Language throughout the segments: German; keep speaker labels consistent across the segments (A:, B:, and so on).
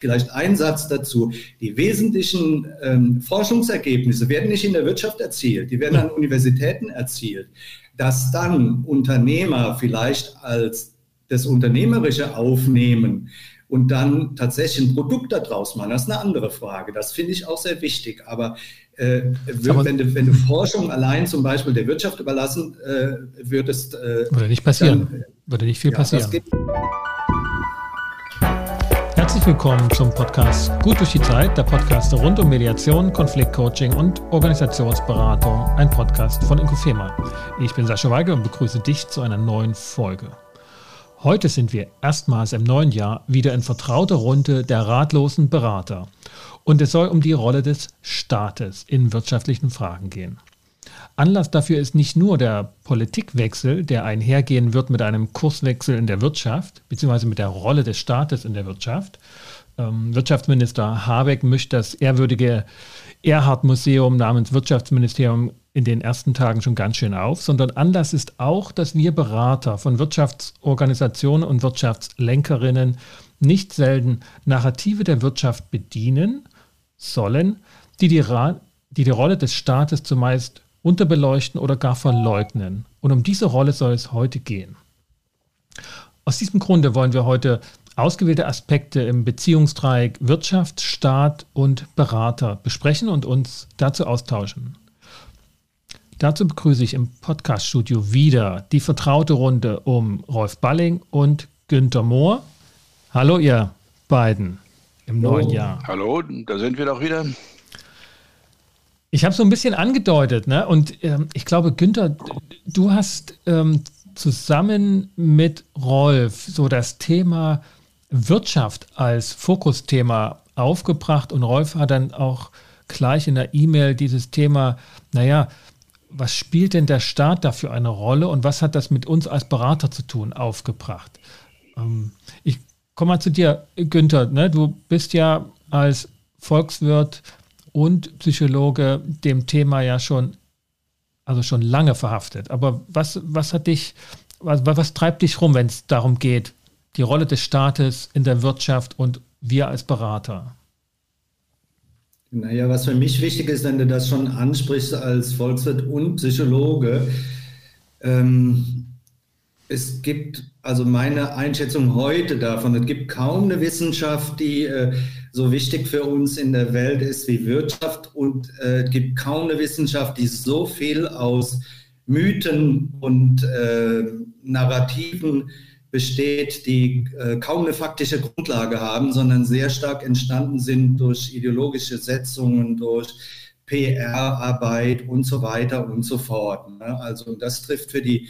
A: Vielleicht ein Satz dazu. Die wesentlichen ähm, Forschungsergebnisse werden nicht in der Wirtschaft erzielt, die werden an Universitäten erzielt. Dass dann Unternehmer vielleicht als das Unternehmerische aufnehmen und dann tatsächlich ein Produkt daraus machen, das ist eine andere Frage. Das finde ich auch sehr wichtig. Aber äh, wenn, du, wenn du Forschung allein zum Beispiel der Wirtschaft überlassen äh, würdest. Äh,
B: Würde nicht passieren. Dann, Würde nicht viel ja, passieren. Herzlich willkommen zum Podcast Gut durch die Zeit, der Podcast rund um Mediation, Konfliktcoaching und Organisationsberatung, ein Podcast von Inkofema. Ich bin Sascha Weige und begrüße dich zu einer neuen Folge. Heute sind wir erstmals im neuen Jahr wieder in vertrauter Runde der ratlosen Berater. Und es soll um die Rolle des Staates in wirtschaftlichen Fragen gehen. Anlass dafür ist nicht nur der Politikwechsel, der einhergehen wird mit einem Kurswechsel in der Wirtschaft, beziehungsweise mit der Rolle des Staates in der Wirtschaft. Ähm, Wirtschaftsminister Habeck mischt das ehrwürdige Erhard-Museum namens Wirtschaftsministerium in den ersten Tagen schon ganz schön auf, sondern Anlass ist auch, dass wir Berater von Wirtschaftsorganisationen und Wirtschaftslenkerinnen nicht selten Narrative der Wirtschaft bedienen sollen, die die, die, die Rolle des Staates zumeist unterbeleuchten oder gar verleugnen. Und um diese Rolle soll es heute gehen. Aus diesem Grunde wollen wir heute ausgewählte Aspekte im Beziehungsdreieck Wirtschaft, Staat und Berater besprechen und uns dazu austauschen. Dazu begrüße ich im Podcaststudio wieder die vertraute Runde um Rolf Balling und Günter Mohr. Hallo ihr beiden im neuen Jahr.
C: Hallo, da sind wir doch wieder.
B: Ich habe so ein bisschen angedeutet, ne? Und ähm, ich glaube, Günther, du hast ähm, zusammen mit Rolf so das Thema Wirtschaft als Fokusthema aufgebracht und Rolf hat dann auch gleich in der E-Mail dieses Thema, naja, was spielt denn der Staat da für eine Rolle und was hat das mit uns als Berater zu tun, aufgebracht. Ähm, ich komme mal zu dir, Günther. Ne? Du bist ja als Volkswirt und Psychologe dem Thema ja schon, also schon lange verhaftet. Aber was, was hat dich, was, was treibt dich rum, wenn es darum geht, die Rolle des Staates in der Wirtschaft und wir als Berater?
A: Naja, was für mich wichtig ist, wenn du das schon ansprichst als Volkswirt und Psychologe, ähm, es gibt also meine Einschätzung heute davon, es gibt kaum eine Wissenschaft, die äh, so wichtig für uns in der Welt ist wie Wirtschaft und äh, es gibt kaum eine Wissenschaft, die so viel aus Mythen und äh, Narrativen besteht, die äh, kaum eine faktische Grundlage haben, sondern sehr stark entstanden sind durch ideologische Setzungen, durch PR-Arbeit und so weiter und so fort. Ne? Also das trifft für die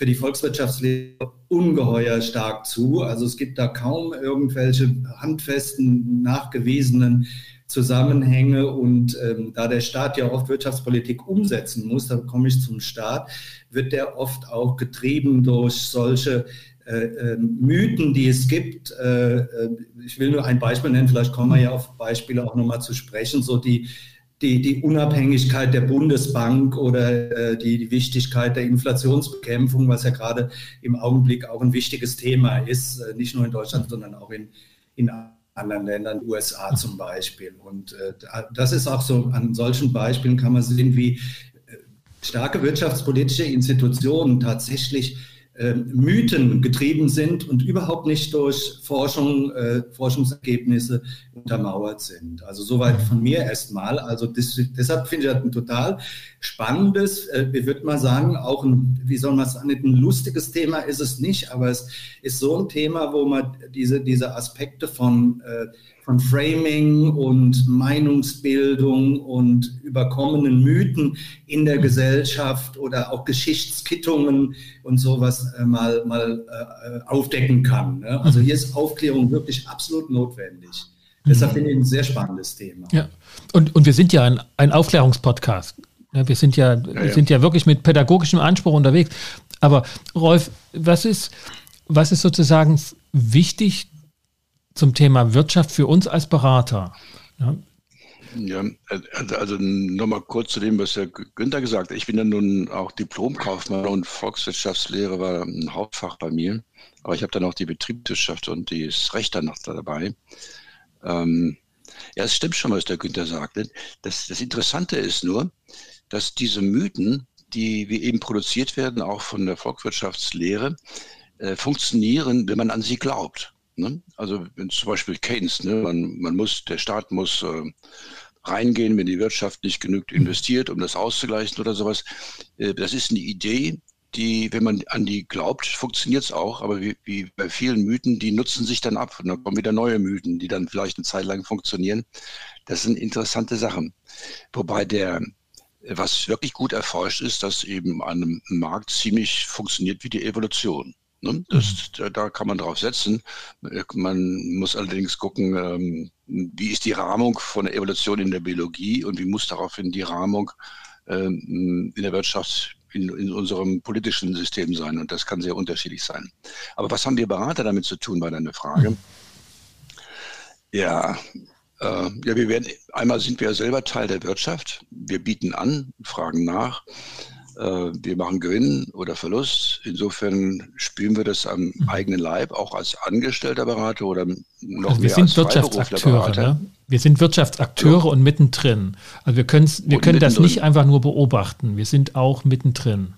A: für die Volkswirtschaftslehre ungeheuer stark zu. Also es gibt da kaum irgendwelche handfesten, nachgewiesenen Zusammenhänge. Und ähm, da der Staat ja oft Wirtschaftspolitik umsetzen muss, da komme ich zum Staat, wird der oft auch getrieben durch solche äh, äh, Mythen, die es gibt. Äh, äh, ich will nur ein Beispiel nennen, vielleicht kommen wir ja auf Beispiele auch nochmal zu sprechen, so die die, die Unabhängigkeit der Bundesbank oder äh, die, die Wichtigkeit der Inflationsbekämpfung, was ja gerade im Augenblick auch ein wichtiges Thema ist, äh, nicht nur in Deutschland, sondern auch in, in anderen Ländern, USA zum Beispiel. Und äh, das ist auch so, an solchen Beispielen kann man sehen, wie äh, starke wirtschaftspolitische Institutionen tatsächlich Mythen getrieben sind und überhaupt nicht durch Forschung, äh, Forschungsergebnisse untermauert sind. Also soweit von mir erstmal. Also das, deshalb finde ich das ein total spannendes, äh, ich würde mal sagen, auch ein, wie soll man sagen, ein lustiges Thema ist es nicht, aber es ist so ein Thema, wo man diese, diese Aspekte von äh, von Framing und Meinungsbildung und überkommenen Mythen in der Gesellschaft oder auch Geschichtskittungen und sowas äh, mal, mal äh, aufdecken kann. Ne? Also hier ist Aufklärung wirklich absolut notwendig. Deshalb finde ich ein sehr spannendes Thema.
B: Ja, und, und wir sind ja ein, ein Aufklärungspodcast. Ja, wir sind ja, ja, ja. sind ja wirklich mit pädagogischem Anspruch unterwegs. Aber Rolf, was ist, was ist sozusagen wichtig zum Thema Wirtschaft für uns als Berater?
C: Ja, ja also, also nochmal kurz zu dem, was Herr Günther gesagt hat. Ich bin ja nun auch Diplomkaufmann und Volkswirtschaftslehre war ein Hauptfach bei mir. Aber ich habe dann auch die Betriebswirtschaft und das Recht dann noch dabei. Ähm, ja, es stimmt schon, was der Günther sagt. Das, das Interessante ist nur, dass diese Mythen, die wie eben produziert werden, auch von der Volkswirtschaftslehre, äh, funktionieren, wenn man an sie glaubt. Ne? Also wenn zum Beispiel Keynes, ne? man, man muss, der Staat muss äh, reingehen, wenn die Wirtschaft nicht genügend investiert, um das auszugleichen oder sowas. Äh, das ist eine Idee, die, wenn man an die glaubt, funktioniert es auch, aber wie, wie, bei vielen Mythen, die nutzen sich dann ab und dann kommen wieder neue Mythen, die dann vielleicht eine Zeit lang funktionieren. Das sind interessante Sachen. Wobei der, was wirklich gut erforscht ist, dass eben an einem Markt ziemlich funktioniert wie die Evolution. Ne? Das, mhm. da kann man drauf setzen. Man muss allerdings gucken, ähm, wie ist die Rahmung von der Evolution in der Biologie und wie muss daraufhin die Rahmung ähm, in der Wirtschaft in, in, unserem politischen System sein. Und das kann sehr unterschiedlich sein. Aber was haben wir Berater damit zu tun, war deine Frage. Ja, äh, ja, wir werden, einmal sind wir ja selber Teil der Wirtschaft. Wir bieten an, fragen nach. Äh, wir machen Gewinn oder Verlust. Insofern spüren wir das am mhm. eigenen Leib, auch als angestellter Berater oder noch
B: also wir mehr sind als Wirtschaftsakteure. Ne? Wir sind Wirtschaftsakteure ja. und mittendrin. Also wir, wir können das nicht einfach nur beobachten. Wir sind auch mittendrin.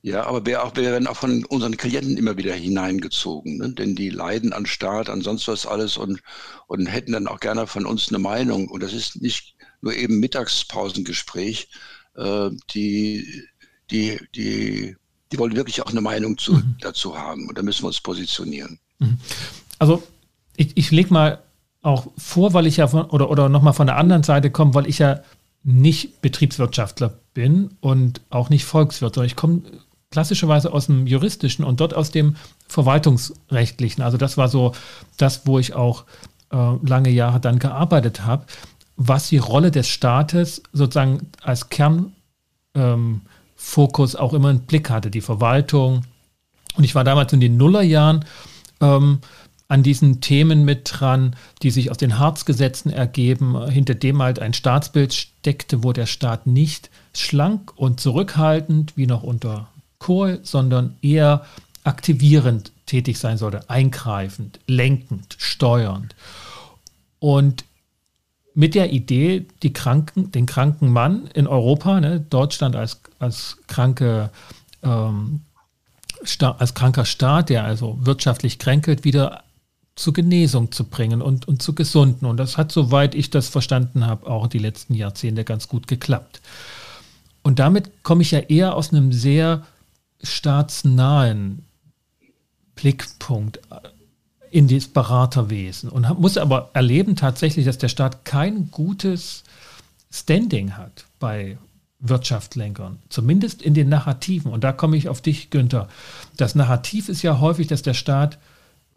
C: Ja, aber wir, auch, wir werden auch von unseren Klienten immer wieder hineingezogen, ne? denn die leiden an Staat, an sonst was alles und, und hätten dann auch gerne von uns eine Meinung. Und das ist nicht nur eben Mittagspausengespräch, äh, die, die, die, die wollen wirklich auch eine Meinung zu, mhm. dazu haben. Und da müssen wir uns positionieren. Mhm.
B: Also ich, ich lege mal auch vor, weil ich ja von, oder, oder nochmal von der anderen Seite komme, weil ich ja nicht Betriebswirtschaftler bin und auch nicht Volkswirt, sondern ich komme klassischerweise aus dem juristischen und dort aus dem verwaltungsrechtlichen. Also das war so das, wo ich auch äh, lange Jahre dann gearbeitet habe was die Rolle des Staates sozusagen als Kernfokus ähm, auch immer im Blick hatte, die Verwaltung. Und ich war damals in den Nullerjahren ähm, an diesen Themen mit dran, die sich aus den Harzgesetzen ergeben, hinter dem halt ein Staatsbild steckte, wo der Staat nicht schlank und zurückhaltend wie noch unter Kohl, sondern eher aktivierend tätig sein sollte, eingreifend, lenkend, steuernd. Und mit der Idee, die Kranken, den kranken Mann in Europa, ne, Deutschland als, als, kranke, ähm, als kranker Staat, der also wirtschaftlich kränkelt, wieder zur Genesung zu bringen und, und zu gesunden. Und das hat, soweit ich das verstanden habe, auch die letzten Jahrzehnte ganz gut geklappt. Und damit komme ich ja eher aus einem sehr staatsnahen Blickpunkt in das Beraterwesen und muss aber erleben tatsächlich, dass der Staat kein gutes Standing hat bei Wirtschaftslenkern, zumindest in den Narrativen. Und da komme ich auf dich, Günther. Das Narrativ ist ja häufig, dass der Staat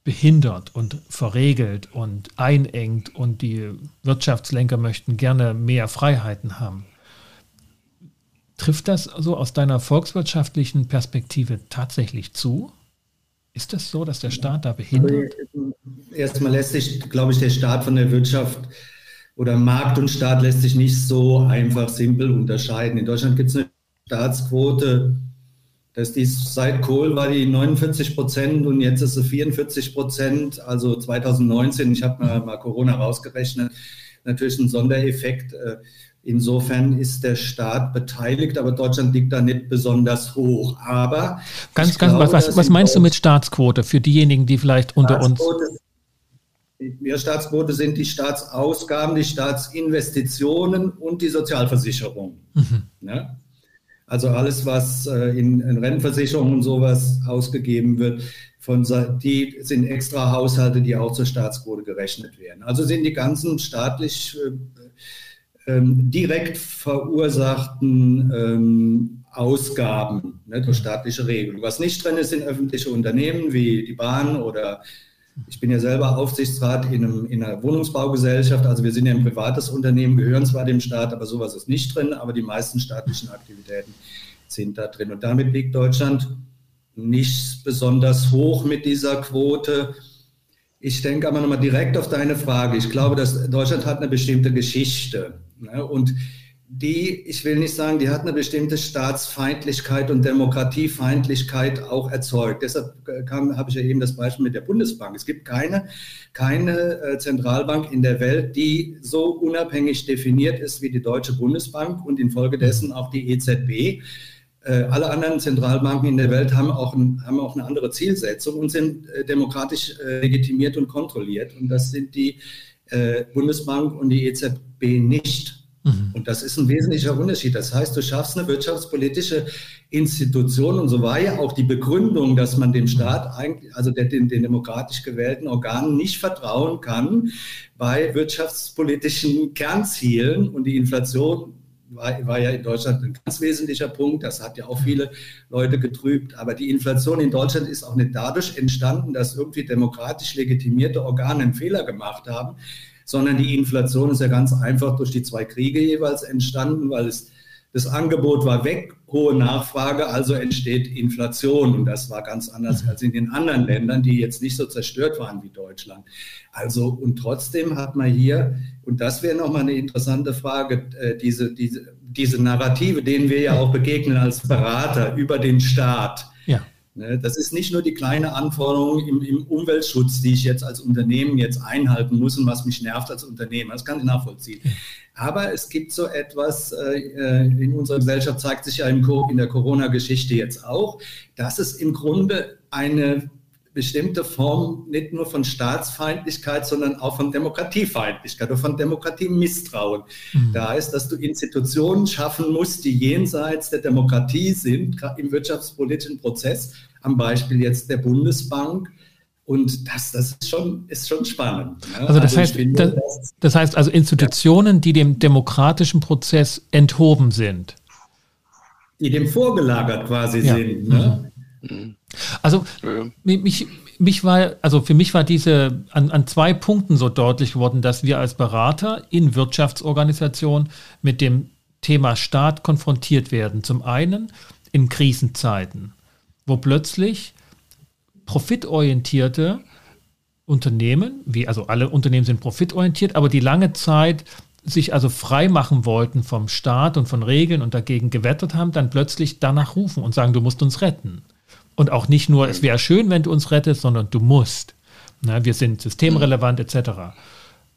B: behindert und verregelt und einengt und die Wirtschaftslenker möchten gerne mehr Freiheiten haben. Trifft das so aus deiner volkswirtschaftlichen Perspektive tatsächlich zu? Ist das so, dass der Staat da behindert?
A: Erstmal lässt sich, glaube ich, der Staat von der Wirtschaft oder Markt und Staat lässt sich nicht so einfach simpel unterscheiden. In Deutschland gibt es eine Staatsquote, dass die seit Kohl war die 49 Prozent und jetzt ist sie 44 Prozent. Also 2019, ich habe mal, mal Corona rausgerechnet, natürlich ein Sondereffekt. Insofern ist der Staat beteiligt, aber Deutschland liegt da nicht besonders hoch. Aber
B: ganz, ganz, glaube, was, was meinst du mit Staatsquote für diejenigen, die vielleicht unter uns?
A: Ja, Staatsquote sind die Staatsausgaben, die Staatsinvestitionen und die Sozialversicherung. Mhm. Ja? Also alles, was äh, in, in Rentenversicherungen und sowas ausgegeben wird, von, die sind extra Haushalte, die auch zur Staatsquote gerechnet werden. Also sind die ganzen staatlich äh, direkt verursachten ähm, Ausgaben ne, durch staatliche Regeln. Was nicht drin ist, sind öffentliche Unternehmen wie die Bahn oder ich bin ja selber Aufsichtsrat in, einem, in, einer Wohnungsbaugesellschaft. Also wir sind ja ein privates Unternehmen, gehören zwar dem Staat, aber sowas ist nicht drin. Aber die meisten staatlichen Aktivitäten sind da drin. Und damit liegt Deutschland nicht besonders hoch mit dieser Quote. Ich denke aber nochmal direkt auf deine Frage. Ich glaube, dass Deutschland hat eine bestimmte Geschichte. Ne? Und die, ich will nicht sagen, die hat eine bestimmte Staatsfeindlichkeit und Demokratiefeindlichkeit auch erzeugt. Deshalb habe ich ja eben das Beispiel mit der Bundesbank. Es gibt keine, keine äh, Zentralbank in der Welt, die so unabhängig definiert ist wie die Deutsche Bundesbank und infolgedessen auch die EZB. Äh, alle anderen Zentralbanken in der Welt haben auch, ein, haben auch eine andere Zielsetzung und sind äh, demokratisch legitimiert und kontrolliert. Und das sind die Bundesbank und die EZB nicht. Mhm. Und das ist ein wesentlicher Unterschied. Das heißt, du schaffst eine wirtschaftspolitische Institution und so war ja auch die Begründung, dass man dem Staat eigentlich, also den, den demokratisch gewählten Organen nicht vertrauen kann bei wirtschaftspolitischen Kernzielen und die Inflation war, war, ja in Deutschland ein ganz wesentlicher Punkt. Das hat ja auch viele Leute getrübt. Aber die Inflation in Deutschland ist auch nicht dadurch entstanden, dass irgendwie demokratisch legitimierte Organe einen Fehler gemacht haben, sondern die Inflation ist ja ganz einfach durch die zwei Kriege jeweils entstanden, weil es das Angebot war weg, hohe Nachfrage, also entsteht Inflation. Und das war ganz anders als in den anderen Ländern, die jetzt nicht so zerstört waren wie Deutschland. Also, und trotzdem hat man hier, und das wäre nochmal eine interessante Frage, äh, diese, diese, diese Narrative, denen wir ja auch begegnen als Berater über den Staat. Ne, das ist nicht nur die kleine Anforderung im, im, Umweltschutz, die ich jetzt als Unternehmen jetzt einhalten muss und was mich nervt als Unternehmen. Das kann ich nachvollziehen. Aber es gibt so etwas, äh, äh, in unserer Gesellschaft zeigt sich ja in der Corona-Geschichte jetzt auch, dass es im Grunde eine bestimmte Form nicht nur von Staatsfeindlichkeit, sondern auch von Demokratiefeindlichkeit oder von Demokratiemisstrauen. Mhm. Da heißt, dass du Institutionen schaffen musst, die jenseits der Demokratie sind, im wirtschaftspolitischen Prozess, am Beispiel jetzt der Bundesbank. Und das, das ist, schon, ist schon spannend.
B: Ne? Also, das, also heißt, finde, das, das, heißt also Institutionen, ja. die dem demokratischen Prozess enthoben sind.
A: Die dem vorgelagert quasi ja. sind. Ne?
B: Mhm. Also mich, mich war, also für mich war diese an, an zwei Punkten so deutlich geworden, dass wir als Berater in Wirtschaftsorganisationen mit dem Thema Staat konfrontiert werden. Zum einen in Krisenzeiten, wo plötzlich profitorientierte Unternehmen, wie also alle Unternehmen sind profitorientiert, aber die lange Zeit sich also frei machen wollten vom Staat und von Regeln und dagegen gewettert haben, dann plötzlich danach rufen und sagen, du musst uns retten. Und auch nicht nur, es wäre schön, wenn du uns rettest, sondern du musst. Na, wir sind systemrelevant etc.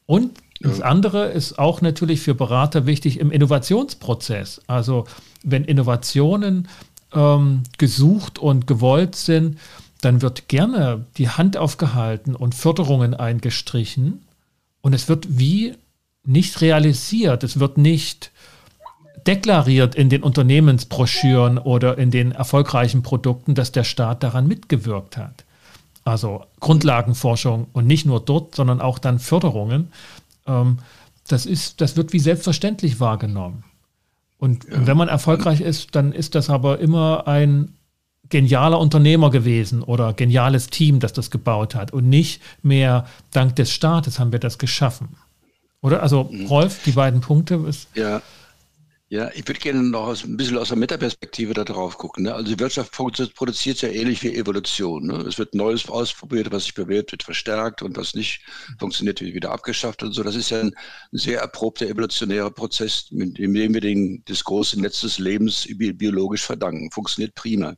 B: Und das andere ist auch natürlich für Berater wichtig im Innovationsprozess. Also wenn Innovationen ähm, gesucht und gewollt sind, dann wird gerne die Hand aufgehalten und Förderungen eingestrichen. Und es wird wie nicht realisiert. Es wird nicht deklariert in den Unternehmensbroschüren oder in den erfolgreichen Produkten, dass der Staat daran mitgewirkt hat. Also Grundlagenforschung und nicht nur dort, sondern auch dann Förderungen. Ähm, das, ist, das wird wie selbstverständlich wahrgenommen. Und ja. wenn man erfolgreich ist, dann ist das aber immer ein genialer Unternehmer gewesen oder geniales Team, das das gebaut hat und nicht mehr dank des Staates haben wir das geschaffen. Oder? Also mhm. Rolf, die beiden Punkte. Ist,
C: ja, ja, ich würde gerne noch aus, ein bisschen aus der Metaperspektive da drauf gucken. Ne? Also die Wirtschaft produziert ja ähnlich wie Evolution. Ne? Es wird Neues ausprobiert, was sich bewährt, wird verstärkt und was nicht funktioniert, wird wieder abgeschafft und so. Das ist ja ein sehr erprobter evolutionärer Prozess, mit dem wir den, das große Netz des Lebens biologisch verdanken. Funktioniert prima.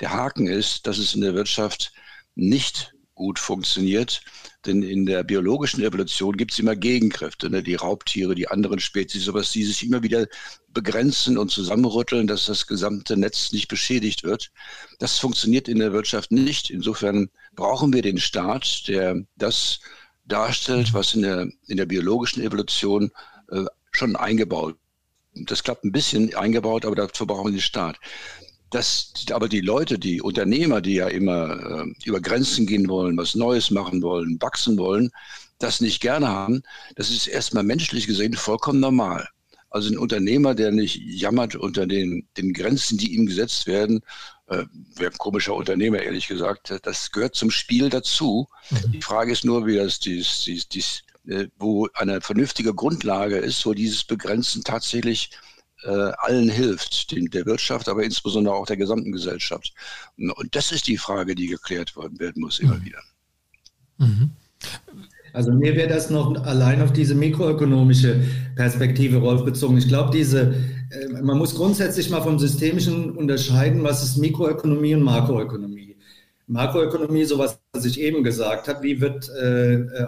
C: Der Haken ist, dass es in der Wirtschaft nicht gut funktioniert, denn in der biologischen Evolution gibt es immer Gegenkräfte, ne? die Raubtiere, die anderen Spezies, sowas, die sich immer wieder begrenzen und zusammenrütteln, dass das gesamte Netz nicht beschädigt wird. Das funktioniert in der Wirtschaft nicht. Insofern brauchen wir den Staat, der das darstellt, was in der, in der biologischen Evolution äh, schon eingebaut das klappt ein bisschen eingebaut, aber dazu brauchen wir den Staat dass aber die Leute, die Unternehmer, die ja immer äh, über Grenzen gehen wollen, was Neues machen wollen, wachsen wollen, das nicht gerne haben, das ist erstmal menschlich gesehen vollkommen normal. Also ein Unternehmer, der nicht jammert unter den, den Grenzen, die ihm gesetzt werden, äh, wäre ein komischer Unternehmer, ehrlich gesagt. Das gehört zum Spiel dazu. Mhm. Die Frage ist nur, wie das dies, dies, dies, äh, wo eine vernünftige Grundlage ist, wo dieses Begrenzen tatsächlich allen hilft, den, der Wirtschaft, aber insbesondere auch der gesamten Gesellschaft. Und das ist die Frage, die geklärt worden werden muss immer mhm. wieder.
B: Mhm.
A: Also mir wäre das noch allein auf diese mikroökonomische Perspektive, Rolf, bezogen. Ich glaube, diese, äh, man muss grundsätzlich mal vom Systemischen unterscheiden, was ist Mikroökonomie und Makroökonomie. Makroökonomie, so was ich eben gesagt habe, wie wird äh, äh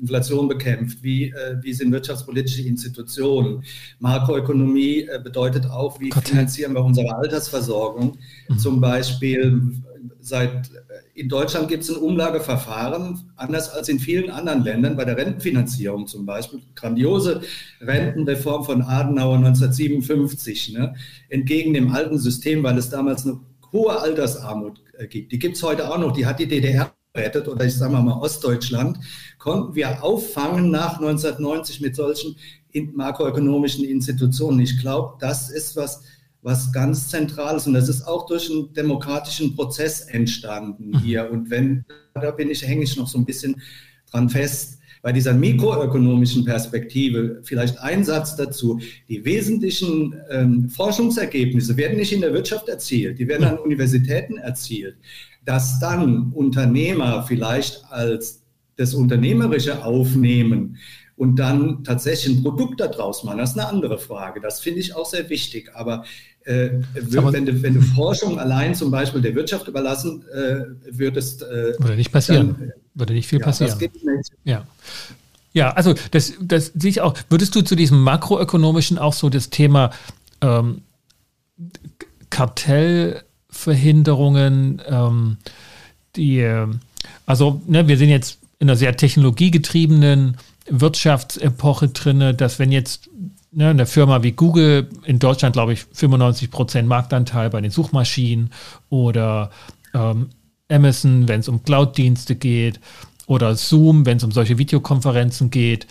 A: Inflation bekämpft, wie, äh, wie sind wirtschaftspolitische Institutionen. Makroökonomie äh, bedeutet auch, wie Gott. finanzieren wir unsere Altersversorgung. Mhm. Zum Beispiel seit äh, in Deutschland gibt es ein Umlageverfahren, anders als in vielen anderen Ländern, bei der Rentenfinanzierung zum Beispiel. Grandiose Rentenreform von Adenauer 1957, ne? entgegen dem alten System, weil es damals eine hohe Altersarmut äh, gibt. Die gibt es heute auch noch, die hat die DDR rettet oder ich sage mal Ostdeutschland, konnten wir auffangen nach 1990 mit solchen makroökonomischen Institutionen. Ich glaube, das ist was, was ganz Zentrales und das ist auch durch einen demokratischen Prozess entstanden mhm. hier. Und wenn, da bin ich, hänge ich noch so ein bisschen dran fest, bei dieser mikroökonomischen Perspektive vielleicht ein Satz dazu. Die wesentlichen ähm, Forschungsergebnisse werden nicht in der Wirtschaft erzielt, die werden an Universitäten erzielt dass dann Unternehmer vielleicht als das Unternehmerische aufnehmen und dann tatsächlich ein Produkt daraus machen, das ist eine andere Frage. Das finde ich auch sehr wichtig. Aber äh, wenn, du, wenn, du, Forschung allein zum Beispiel der Wirtschaft überlassen äh, würdest.
B: Äh, Würde nicht passieren. Dann, Würde nicht viel ja, passieren. Ja. Ja, also das, das sehe ich auch. Würdest du zu diesem makroökonomischen auch so das Thema ähm, Kartell Verhinderungen, ähm, die, also ne, wir sind jetzt in einer sehr technologiegetriebenen Wirtschaftsepoche drin, dass wenn jetzt ne, eine Firma wie Google in Deutschland, glaube ich, 95 Prozent Marktanteil bei den Suchmaschinen oder ähm, Amazon, wenn es um Cloud-Dienste geht oder Zoom, wenn es um solche Videokonferenzen geht,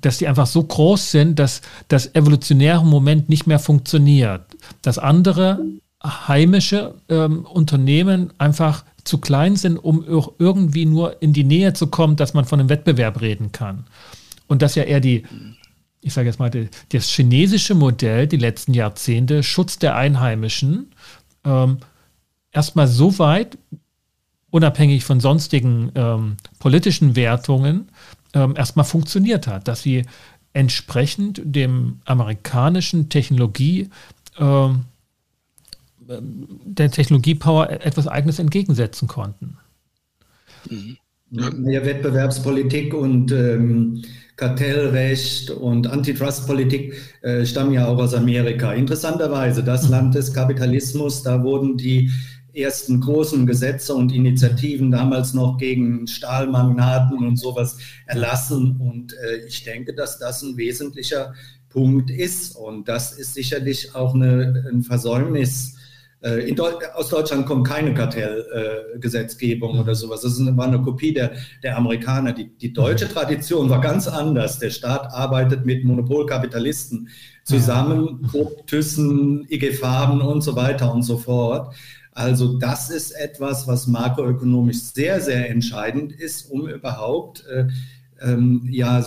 B: dass die einfach so groß sind, dass das evolutionäre Moment nicht mehr funktioniert. Dass andere heimische ähm, Unternehmen einfach zu klein sind, um irgendwie nur in die Nähe zu kommen, dass man von einem Wettbewerb reden kann. Und dass ja eher die, ich sage jetzt mal, die, das chinesische Modell die letzten Jahrzehnte, Schutz der Einheimischen, ähm, erstmal so weit, unabhängig von sonstigen ähm, politischen Wertungen, ähm, erstmal funktioniert hat, dass sie entsprechend dem amerikanischen Technologie ähm, der Technologiepower etwas Eigenes entgegensetzen konnten.
A: Mhm. Ja, Wettbewerbspolitik und ähm, Kartellrecht und Antitrustpolitik äh, stammen ja auch aus Amerika. Interessanterweise, das mhm. Land des Kapitalismus, da wurden die ersten großen Gesetze und Initiativen damals noch gegen Stahlmagnaten und sowas erlassen. Und äh, ich denke, dass das ein wesentlicher Punkt ist. Und das ist sicherlich auch eine, ein Versäumnis äh, Deu aus Deutschland kommt keine Kartellgesetzgebung äh, oder sowas. Das war eine Kopie der, der Amerikaner. Die, die deutsche Tradition war ganz anders. Der Staat arbeitet mit Monopolkapitalisten zusammen, Krupp, Thyssen, IG Farben und so weiter und so fort. Also das ist etwas, was makroökonomisch sehr, sehr entscheidend ist, um überhaupt äh, ähm, ja,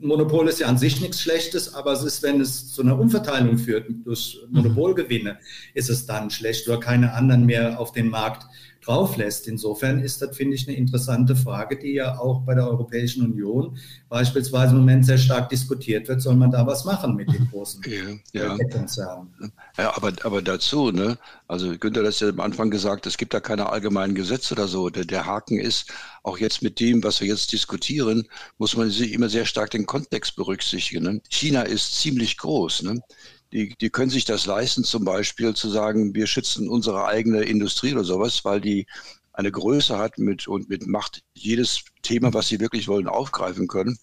A: Monopol ist ja an sich nichts Schlechtes, aber es ist, wenn es zu einer Umverteilung führt durch Monopolgewinne, ist es dann schlecht oder keine anderen mehr auf den Markt drauf lässt. Insofern ist das, finde ich, eine interessante Frage, die ja auch bei der Europäischen Union beispielsweise im Moment sehr stark diskutiert wird. Soll man da was machen mit den großen
C: ja, ja. Konzernen? Ja, aber, aber dazu, ne? also Günther hat ja am Anfang gesagt, es gibt da keine allgemeinen Gesetze oder so. Der, der Haken ist, auch jetzt mit dem, was wir jetzt diskutieren, muss man sich immer sehr stark den Kontext berücksichtigen. Ne? China ist ziemlich groß. Ne? Die, die können sich das leisten, zum Beispiel zu sagen, wir schützen unsere eigene Industrie oder sowas, weil die eine Größe hat mit, und mit Macht jedes Thema, was sie wirklich wollen, aufgreifen können.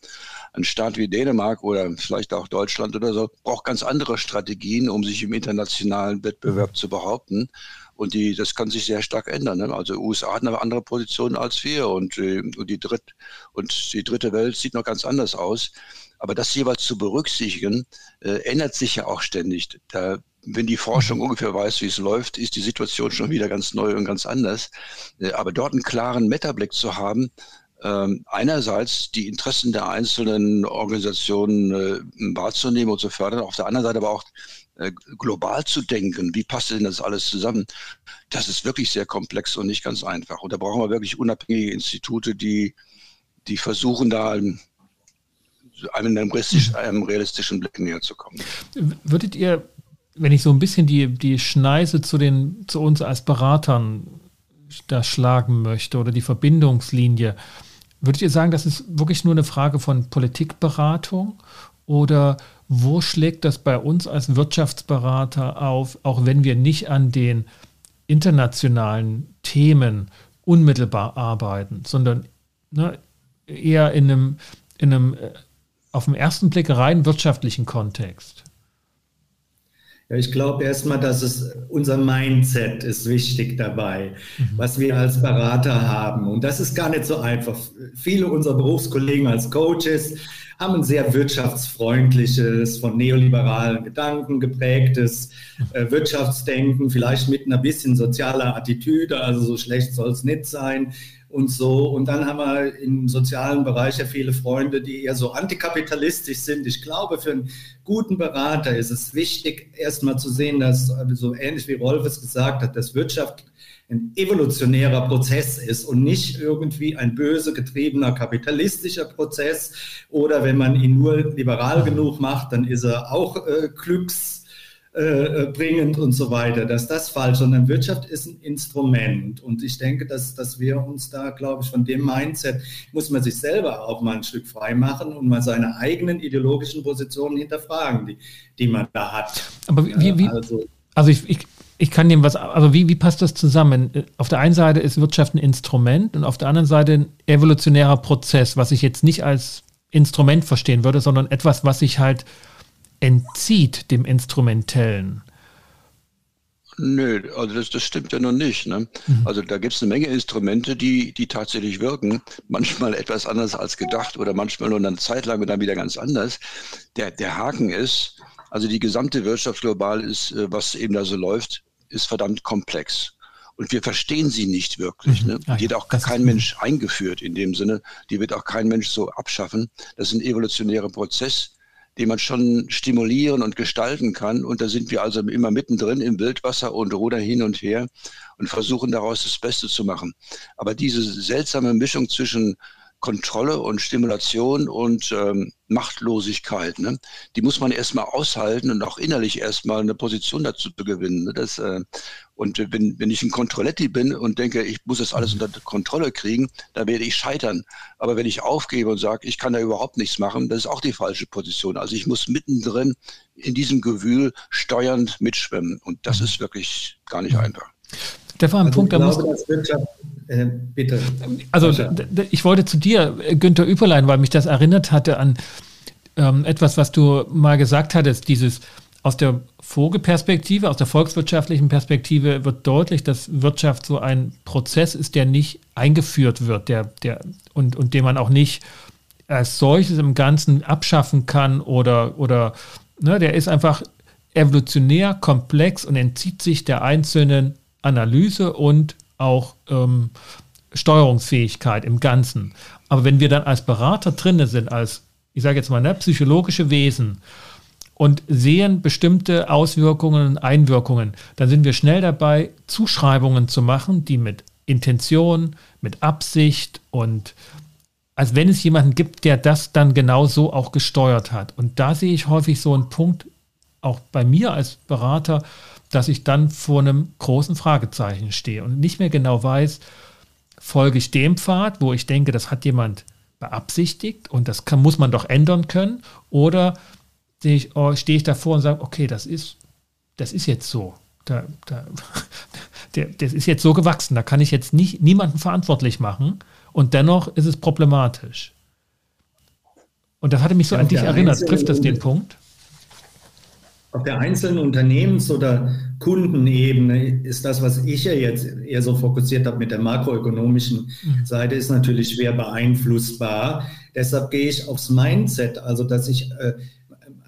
C: Ein Staat wie Dänemark oder vielleicht auch Deutschland oder so braucht ganz andere Strategien, um sich im internationalen Wettbewerb zu behaupten. Und die, das kann sich sehr stark ändern. Ne? Also USA hat eine andere Position als wir und, äh, und, die Dritt, und die dritte Welt sieht noch ganz anders aus. Aber das jeweils zu berücksichtigen, äh, ändert sich ja auch ständig. Da, wenn die Forschung ungefähr weiß, wie es läuft, ist die Situation schon wieder ganz neu und ganz anders. Äh, aber dort einen klaren Metablick zu haben, ähm, einerseits die Interessen der einzelnen Organisationen äh, wahrzunehmen und zu fördern, auf der anderen Seite aber auch äh, global zu denken, wie passt denn das alles zusammen, das ist wirklich sehr komplex und nicht ganz einfach. Und da brauchen wir wirklich unabhängige Institute, die die versuchen da einem, realistischen, einem realistischen Blick näher zu kommen.
B: Würdet ihr, wenn ich so ein bisschen die, die Schneise zu, den, zu uns als Beratern da schlagen möchte oder die Verbindungslinie, würdet ihr sagen, das ist wirklich nur eine Frage von Politikberatung oder wo schlägt das bei uns als Wirtschaftsberater auf, auch wenn wir nicht an den internationalen Themen unmittelbar arbeiten, sondern ne, eher in einem, in einem äh, auf den ersten Blick rein wirtschaftlichen Kontext?
A: Ja, ich glaube erstmal, dass es unser Mindset ist wichtig dabei, mhm. was wir als Berater haben. Und das ist gar nicht so einfach. Viele unserer Berufskollegen als Coaches haben ein sehr wirtschaftsfreundliches, von neoliberalen Gedanken geprägtes äh, Wirtschaftsdenken, vielleicht mit einer bisschen sozialer Attitüde, also so schlecht soll es nicht sein und so. Und dann haben wir im sozialen Bereich ja viele Freunde, die eher so antikapitalistisch sind. Ich glaube, für einen guten Berater ist es wichtig, erstmal zu sehen, dass so ähnlich wie Rolf es gesagt hat, dass Wirtschaft ein evolutionärer Prozess ist und nicht irgendwie ein böse getriebener kapitalistischer Prozess. Oder wenn man ihn nur liberal genug macht, dann ist er auch äh, glücksbringend äh, und so weiter. Dass das falsch, sondern Wirtschaft ist ein Instrument. Und ich denke, dass, dass wir uns da, glaube ich, von dem Mindset muss man sich selber auch mal ein Stück frei machen und mal seine eigenen ideologischen Positionen hinterfragen, die, die man da hat.
B: Aber wie, wie also, also ich, ich, ich kann dem was, also wie, wie passt das zusammen? Auf der einen Seite ist Wirtschaft ein Instrument und auf der anderen Seite ein evolutionärer Prozess, was ich jetzt nicht als Instrument verstehen würde, sondern etwas, was sich halt entzieht dem Instrumentellen.
C: Nö, also das, das stimmt ja noch nicht. Ne? Mhm. Also da gibt es eine Menge Instrumente, die, die tatsächlich wirken. Manchmal etwas anders als gedacht oder manchmal nur eine Zeit lang und dann wieder ganz anders. Der, der Haken ist, also die gesamte Wirtschaft global ist, äh, was eben da so läuft, ist verdammt komplex. Und wir verstehen sie nicht wirklich. Mhm. Ne? Die wird auch kein Mensch eingeführt in dem Sinne. Die wird auch kein Mensch so abschaffen. Das ist ein evolutionärer Prozess, den man schon stimulieren und gestalten kann. Und da sind wir also immer mittendrin im Wildwasser und rudern hin und her und versuchen daraus das Beste zu machen. Aber diese seltsame Mischung zwischen Kontrolle und Stimulation und ähm, Machtlosigkeit, ne? die muss man erstmal aushalten und auch innerlich erstmal eine Position dazu zu gewinnen. Ne? Das, äh, und wenn, wenn ich ein Kontrolletti bin und denke, ich muss das alles unter Kontrolle kriegen, dann werde ich scheitern. Aber wenn ich aufgebe und sage, ich kann da überhaupt nichts machen, das ist auch die falsche Position. Also ich muss mittendrin in diesem Gewühl steuernd mitschwimmen. Und das mhm. ist wirklich gar nicht einfach.
B: Der war ein also Punkt, da muss. Äh, bitte. Also, ich wollte zu dir, Günther Üperlein, weil mich das erinnert hatte an ähm, etwas, was du mal gesagt hattest, dieses aus der Vogelperspektive, aus der volkswirtschaftlichen Perspektive wird deutlich, dass Wirtschaft so ein Prozess ist, der nicht eingeführt wird, der, der, und, und den man auch nicht als solches im Ganzen abschaffen kann oder, oder ne, der ist einfach evolutionär komplex und entzieht sich der einzelnen Analyse und auch ähm, Steuerungsfähigkeit im Ganzen. Aber wenn wir dann als Berater drin sind, als, ich sage jetzt mal, ne, psychologische Wesen und sehen bestimmte Auswirkungen und Einwirkungen, dann sind wir schnell dabei, Zuschreibungen zu machen, die mit Intention, mit Absicht und als wenn es jemanden gibt, der das dann genau so auch gesteuert hat. Und da sehe ich häufig so einen Punkt, auch bei mir als Berater, dass ich dann vor einem großen Fragezeichen stehe und nicht mehr genau weiß, folge ich dem Pfad, wo ich denke, das hat jemand beabsichtigt und das kann, muss man doch ändern können, oder stehe ich, oh, stehe ich davor und sage, okay, das ist, das ist jetzt so. Da, da, der, das ist jetzt so gewachsen, da kann ich jetzt nicht niemanden verantwortlich machen und dennoch ist es problematisch. Und das hatte mich so ja, an dich erinnert. Trifft das den Punkt?
A: Auf der einzelnen Unternehmens- oder Kundenebene ist das, was ich ja jetzt eher so fokussiert habe mit der makroökonomischen mhm. Seite, ist natürlich schwer beeinflussbar. Deshalb gehe ich aufs Mindset, also dass ich äh,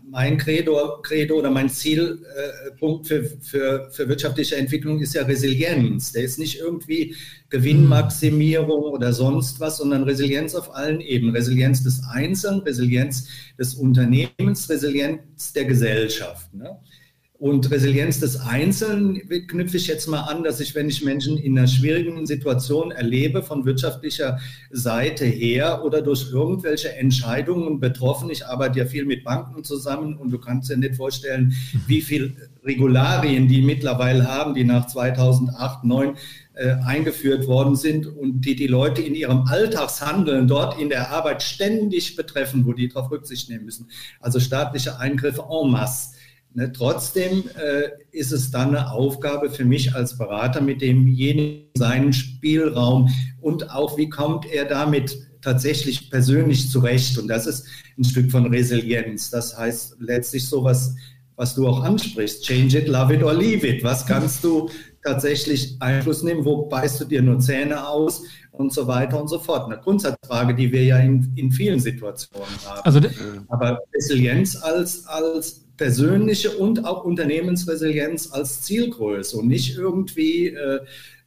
A: mein Credo, Credo oder mein Zielpunkt für, für, für wirtschaftliche Entwicklung ist ja Resilienz. Der ist nicht irgendwie Gewinnmaximierung oder sonst was, sondern Resilienz auf allen Ebenen. Resilienz des Einzelnen, Resilienz des Unternehmens, Resilienz der Gesellschaft. Ne? Und Resilienz des Einzelnen knüpfe ich jetzt mal an, dass ich, wenn ich Menschen in einer schwierigen Situation erlebe, von wirtschaftlicher Seite her oder durch irgendwelche Entscheidungen betroffen, ich arbeite ja viel mit Banken zusammen und du kannst dir nicht vorstellen, wie viel Regularien die mittlerweile haben, die nach 2008, 2009 äh, eingeführt worden sind und die die Leute in ihrem Alltagshandeln dort in der Arbeit ständig betreffen, wo die darauf Rücksicht nehmen müssen. Also staatliche Eingriffe en masse. Ne, trotzdem äh, ist es dann eine Aufgabe für mich als Berater, mit demjenigen seinen Spielraum und auch wie kommt er damit tatsächlich persönlich zurecht. Und das ist ein Stück von Resilienz. Das heißt letztlich sowas, was du auch ansprichst, change it, love it or leave it. Was kannst du tatsächlich Einfluss nehmen, wo beißt du dir nur Zähne aus und so weiter und so fort. Eine Grundsatzfrage, die wir ja in, in vielen Situationen haben. Also, Aber Resilienz als, als persönliche und auch Unternehmensresilienz als Zielgröße und nicht irgendwie äh,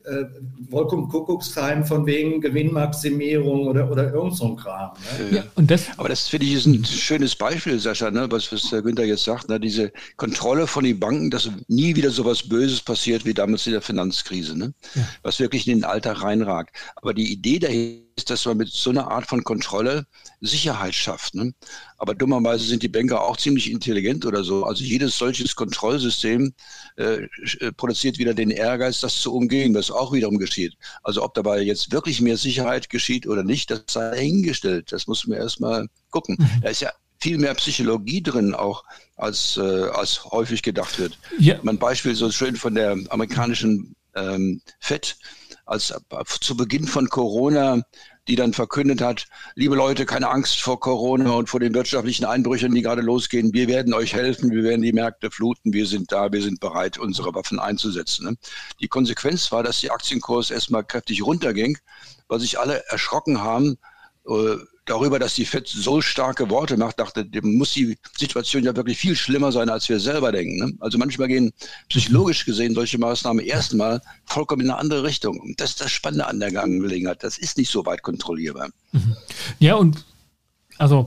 A: äh, Kuckucksheim von wegen Gewinnmaximierung oder, oder irgend so ein Kram.
C: Ne? Ja, und das, Aber das finde ich ist ein schönes Beispiel, Sascha, ne, was, was der Günther jetzt sagt, ne, diese Kontrolle von den Banken, dass nie wieder so was Böses passiert wie damals in der Finanzkrise, ne? Ja. was wirklich in den Alltag reinragt. Aber die Idee dahinter dass man mit so einer Art von Kontrolle Sicherheit schafft. Ne? Aber dummerweise sind die Banker auch ziemlich intelligent oder so. Also jedes solches Kontrollsystem äh, äh, produziert wieder den Ehrgeiz, das zu umgehen, was auch wiederum geschieht. Also ob dabei jetzt wirklich mehr Sicherheit geschieht oder nicht, das sei hingestellt. Das muss man erstmal gucken. Mhm. Da ist ja viel mehr Psychologie drin auch, als, äh, als häufig gedacht wird. Ja. Mein Beispiel so schön von der amerikanischen ähm, FED, als zu Beginn von Corona die dann verkündet hat, liebe Leute, keine Angst vor Corona und vor den wirtschaftlichen Einbrüchen, die gerade losgehen. Wir werden euch helfen, wir werden die Märkte fluten, wir sind da, wir sind bereit, unsere Waffen einzusetzen. Ne? Die Konsequenz war, dass der Aktienkurs erstmal kräftig runterging, weil sich alle erschrocken haben, äh, darüber, dass die FED so starke Worte macht, dachte, muss die Situation ja wirklich viel schlimmer sein, als wir selber denken. Ne? Also manchmal gehen psychologisch gesehen solche Maßnahmen erstmal vollkommen in eine andere Richtung. Und das ist das Spannende an der Gelegenheit. Das ist nicht so weit kontrollierbar.
B: Mhm. Ja, und also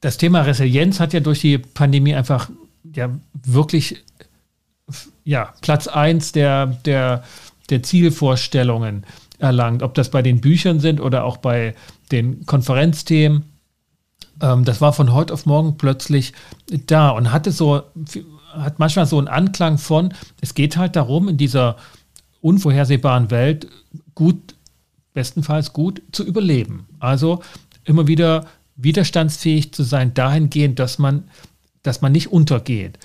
B: das Thema Resilienz hat ja durch die Pandemie einfach ja wirklich ja, Platz eins der, der, der Zielvorstellungen erlangt, ob das bei den Büchern sind oder auch bei den Konferenzthemen. Ähm, das war von heute auf morgen plötzlich da und hatte so, hat manchmal so einen Anklang von, es geht halt darum, in dieser unvorhersehbaren Welt gut, bestenfalls gut zu überleben. Also immer wieder widerstandsfähig zu sein, dahingehend, dass man, dass man nicht untergeht.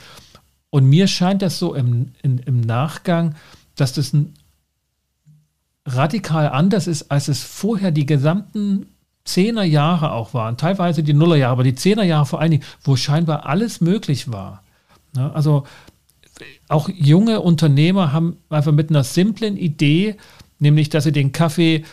B: Und mir scheint das so im, in, im Nachgang, dass das ein radikal anders ist, als es vorher die gesamten Zehnerjahre auch waren, teilweise die Nullerjahre, aber die Zehnerjahre vor allen Dingen, wo scheinbar alles möglich war. Ja, also auch junge Unternehmer haben einfach mit einer simplen Idee, nämlich dass sie den Kaffee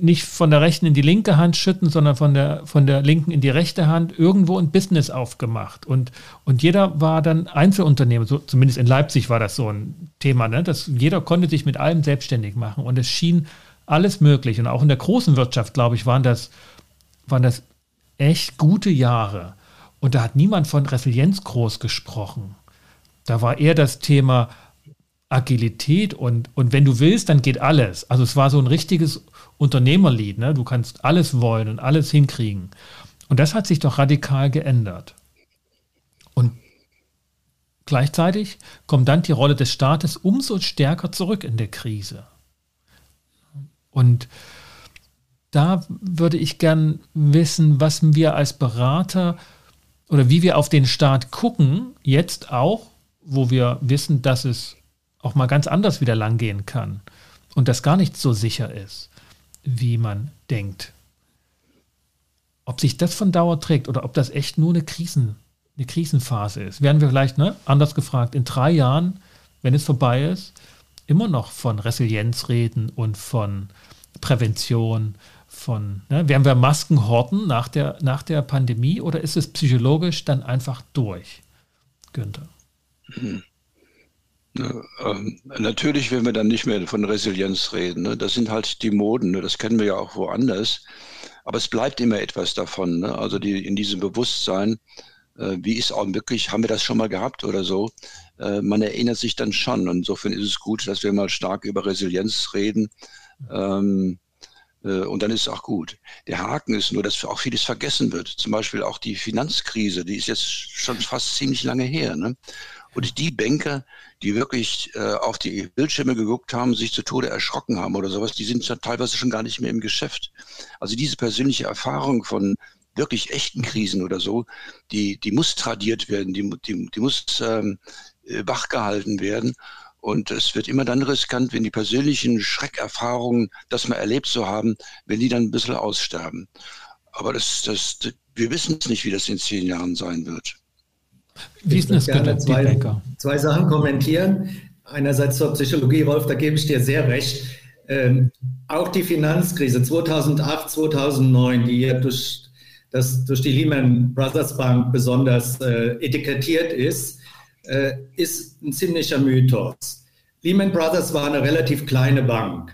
B: nicht von der rechten in die linke Hand schütten, sondern von der, von der linken in die rechte Hand, irgendwo ein Business aufgemacht. Und, und jeder war dann Einzelunternehmer, so, zumindest in Leipzig war das so ein Thema, ne? dass jeder konnte sich mit allem selbstständig machen. Und es schien alles möglich. Und auch in der großen Wirtschaft, glaube ich, waren das, waren das echt gute Jahre. Und da hat niemand von Resilienz groß gesprochen. Da war eher das Thema Agilität und, und wenn du willst, dann geht alles. Also es war so ein richtiges Unternehmerlied. Ne? Du kannst alles wollen und alles hinkriegen. Und das hat sich doch radikal geändert. Und gleichzeitig kommt dann die Rolle des Staates umso stärker zurück in der Krise. Und da würde ich gern wissen, was wir als Berater oder wie wir auf den Staat gucken, jetzt auch, wo wir wissen, dass es auch mal ganz anders wieder langgehen kann und das gar nicht so sicher ist, wie man denkt. Ob sich das von Dauer trägt oder ob das echt nur eine, Krisen, eine Krisenphase ist, werden wir vielleicht, ne, anders gefragt, in drei Jahren, wenn es vorbei ist, immer noch von Resilienz reden und von Prävention, von, ne, werden wir Masken horten nach der, nach der Pandemie oder ist es psychologisch dann einfach durch, Günther?
C: Hm. Ähm, natürlich werden wir dann nicht mehr von Resilienz reden. Ne? Das sind halt die Moden, ne? das kennen wir ja auch woanders. Aber es bleibt immer etwas davon. Ne? Also die, in diesem Bewusstsein, äh, wie ist auch wirklich, haben wir das schon mal gehabt oder so? äh, man erinnert sich dann schon. Und insofern ist es gut, dass wir mal stark über Resilienz reden. Ähm, äh, und dann ist es auch gut. Der Haken ist nur, dass auch vieles vergessen wird. Zum Beispiel auch die Finanzkrise, die ist jetzt schon fast ziemlich lange her. Und die Banker, die wirklich äh, auf die Bildschirme geguckt haben, sich zu Tode erschrocken haben oder sowas, die sind teilweise schon gar nicht mehr im Geschäft. Also diese persönliche Erfahrung von wirklich echten Krisen oder so, die, die muss tradiert werden, die, die, die muss ähm, äh, wachgehalten werden. Und es wird immer dann riskant, wenn die persönlichen Schreckerfahrungen, das mal erlebt zu haben, wenn die dann ein bisschen aussterben. Aber das, das, wir wissen es nicht, wie das in zehn Jahren sein wird.
A: Wie ist das gerne zwei, zwei Sachen kommentieren. Einerseits zur Psychologie, Rolf, da gebe ich dir sehr recht. Ähm, auch die Finanzkrise 2008, 2009, die ja durch, das, durch die Lehman Brothers Bank besonders äh, etikettiert ist, äh, ist ein ziemlicher Mythos. Lehman Brothers war eine relativ kleine Bank.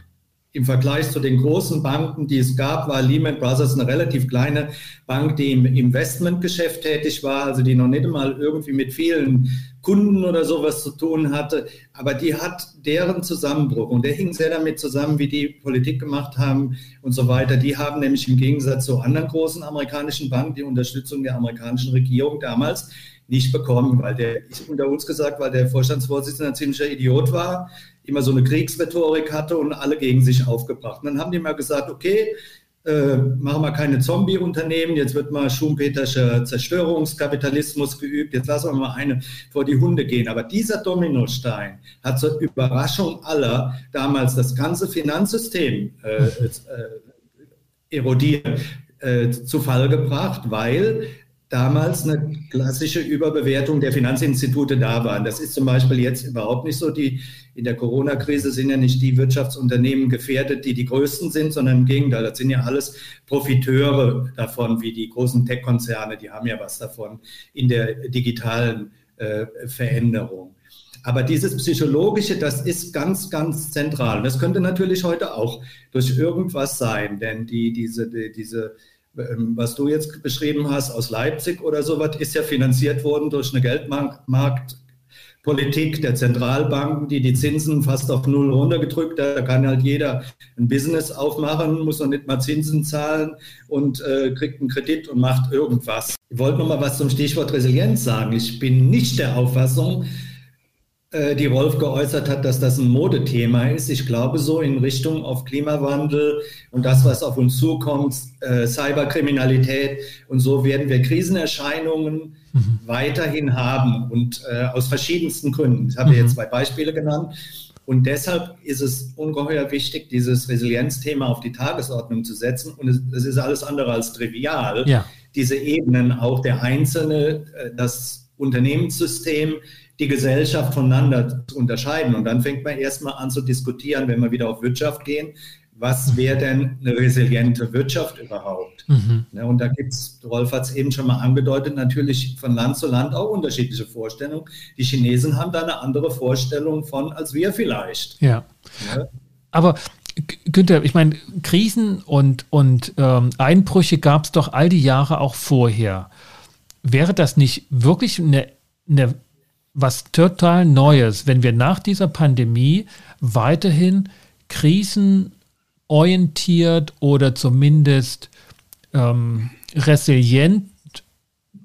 A: Im Vergleich zu den großen Banken, die es gab, war Lehman Brothers eine relativ kleine Bank, die im Investmentgeschäft tätig war, also die noch nicht einmal irgendwie mit vielen Kunden oder sowas zu tun hatte. Aber die hat deren Zusammenbruch und der hing sehr damit zusammen, wie die Politik gemacht haben und so weiter. Die haben nämlich im Gegensatz zu anderen großen amerikanischen Banken die Unterstützung der amerikanischen Regierung damals nicht bekommen, weil der, ich unter uns gesagt, weil der Vorstandsvorsitzende ein ziemlicher Idiot war, immer so eine Kriegsrhetorik hatte und alle gegen sich aufgebracht. Und dann haben die mal gesagt, okay, äh, machen wir keine Zombie-Unternehmen, jetzt wird mal Schumpeterscher Zerstörungskapitalismus geübt, jetzt lassen wir mal eine vor die Hunde gehen. Aber dieser Dominostein hat zur Überraschung aller damals das ganze Finanzsystem äh, äh, erodiert, äh, zu Fall gebracht, weil damals eine klassische Überbewertung der Finanzinstitute da waren. Das ist zum Beispiel jetzt überhaupt nicht so. Die, in der Corona-Krise sind ja nicht die Wirtschaftsunternehmen gefährdet, die die größten sind, sondern im Gegenteil, das sind ja alles Profiteure davon, wie die großen Tech-Konzerne, die haben ja was davon in der digitalen äh, Veränderung. Aber dieses Psychologische, das ist ganz, ganz zentral. Das könnte natürlich heute auch durch irgendwas sein, denn die, diese, die, diese was du jetzt beschrieben hast aus Leipzig oder sowas, ist ja finanziert worden durch eine Geldmarktpolitik der Zentralbanken, die die Zinsen fast auf Null runtergedrückt hat. Da kann halt jeder ein Business aufmachen, muss noch nicht mal Zinsen zahlen und äh, kriegt einen Kredit und macht irgendwas. Ich wollte noch mal was zum Stichwort Resilienz sagen. Ich bin nicht der Auffassung, die Rolf geäußert hat, dass das ein Modethema ist. Ich glaube so in Richtung auf Klimawandel und das, was auf uns zukommt, äh, Cyberkriminalität und so werden wir Krisenerscheinungen mhm. weiterhin haben und äh, aus verschiedensten Gründen. Ich habe mhm. jetzt zwei Beispiele genannt. Und deshalb ist es ungeheuer wichtig, dieses Resilienzthema auf die Tagesordnung zu setzen. Und es, es ist alles andere als trivial, ja. diese Ebenen, auch der Einzelne, äh, das Unternehmenssystem, die Gesellschaft voneinander zu unterscheiden. Und dann fängt man erstmal an zu diskutieren, wenn wir wieder auf Wirtschaft gehen, was mhm. wäre denn eine resiliente Wirtschaft überhaupt? Mhm. Ja, und da gibt es, Rolf hat es eben schon mal angedeutet, natürlich von Land zu Land auch unterschiedliche Vorstellungen. Die Chinesen haben da eine andere Vorstellung von als wir vielleicht.
B: Ja. ja. Aber Günther, ich meine, Krisen und, und ähm, Einbrüche gab es doch all die Jahre auch vorher. Wäre das nicht wirklich eine, eine was total Neues, wenn wir nach dieser Pandemie weiterhin krisenorientiert oder zumindest ähm, resilient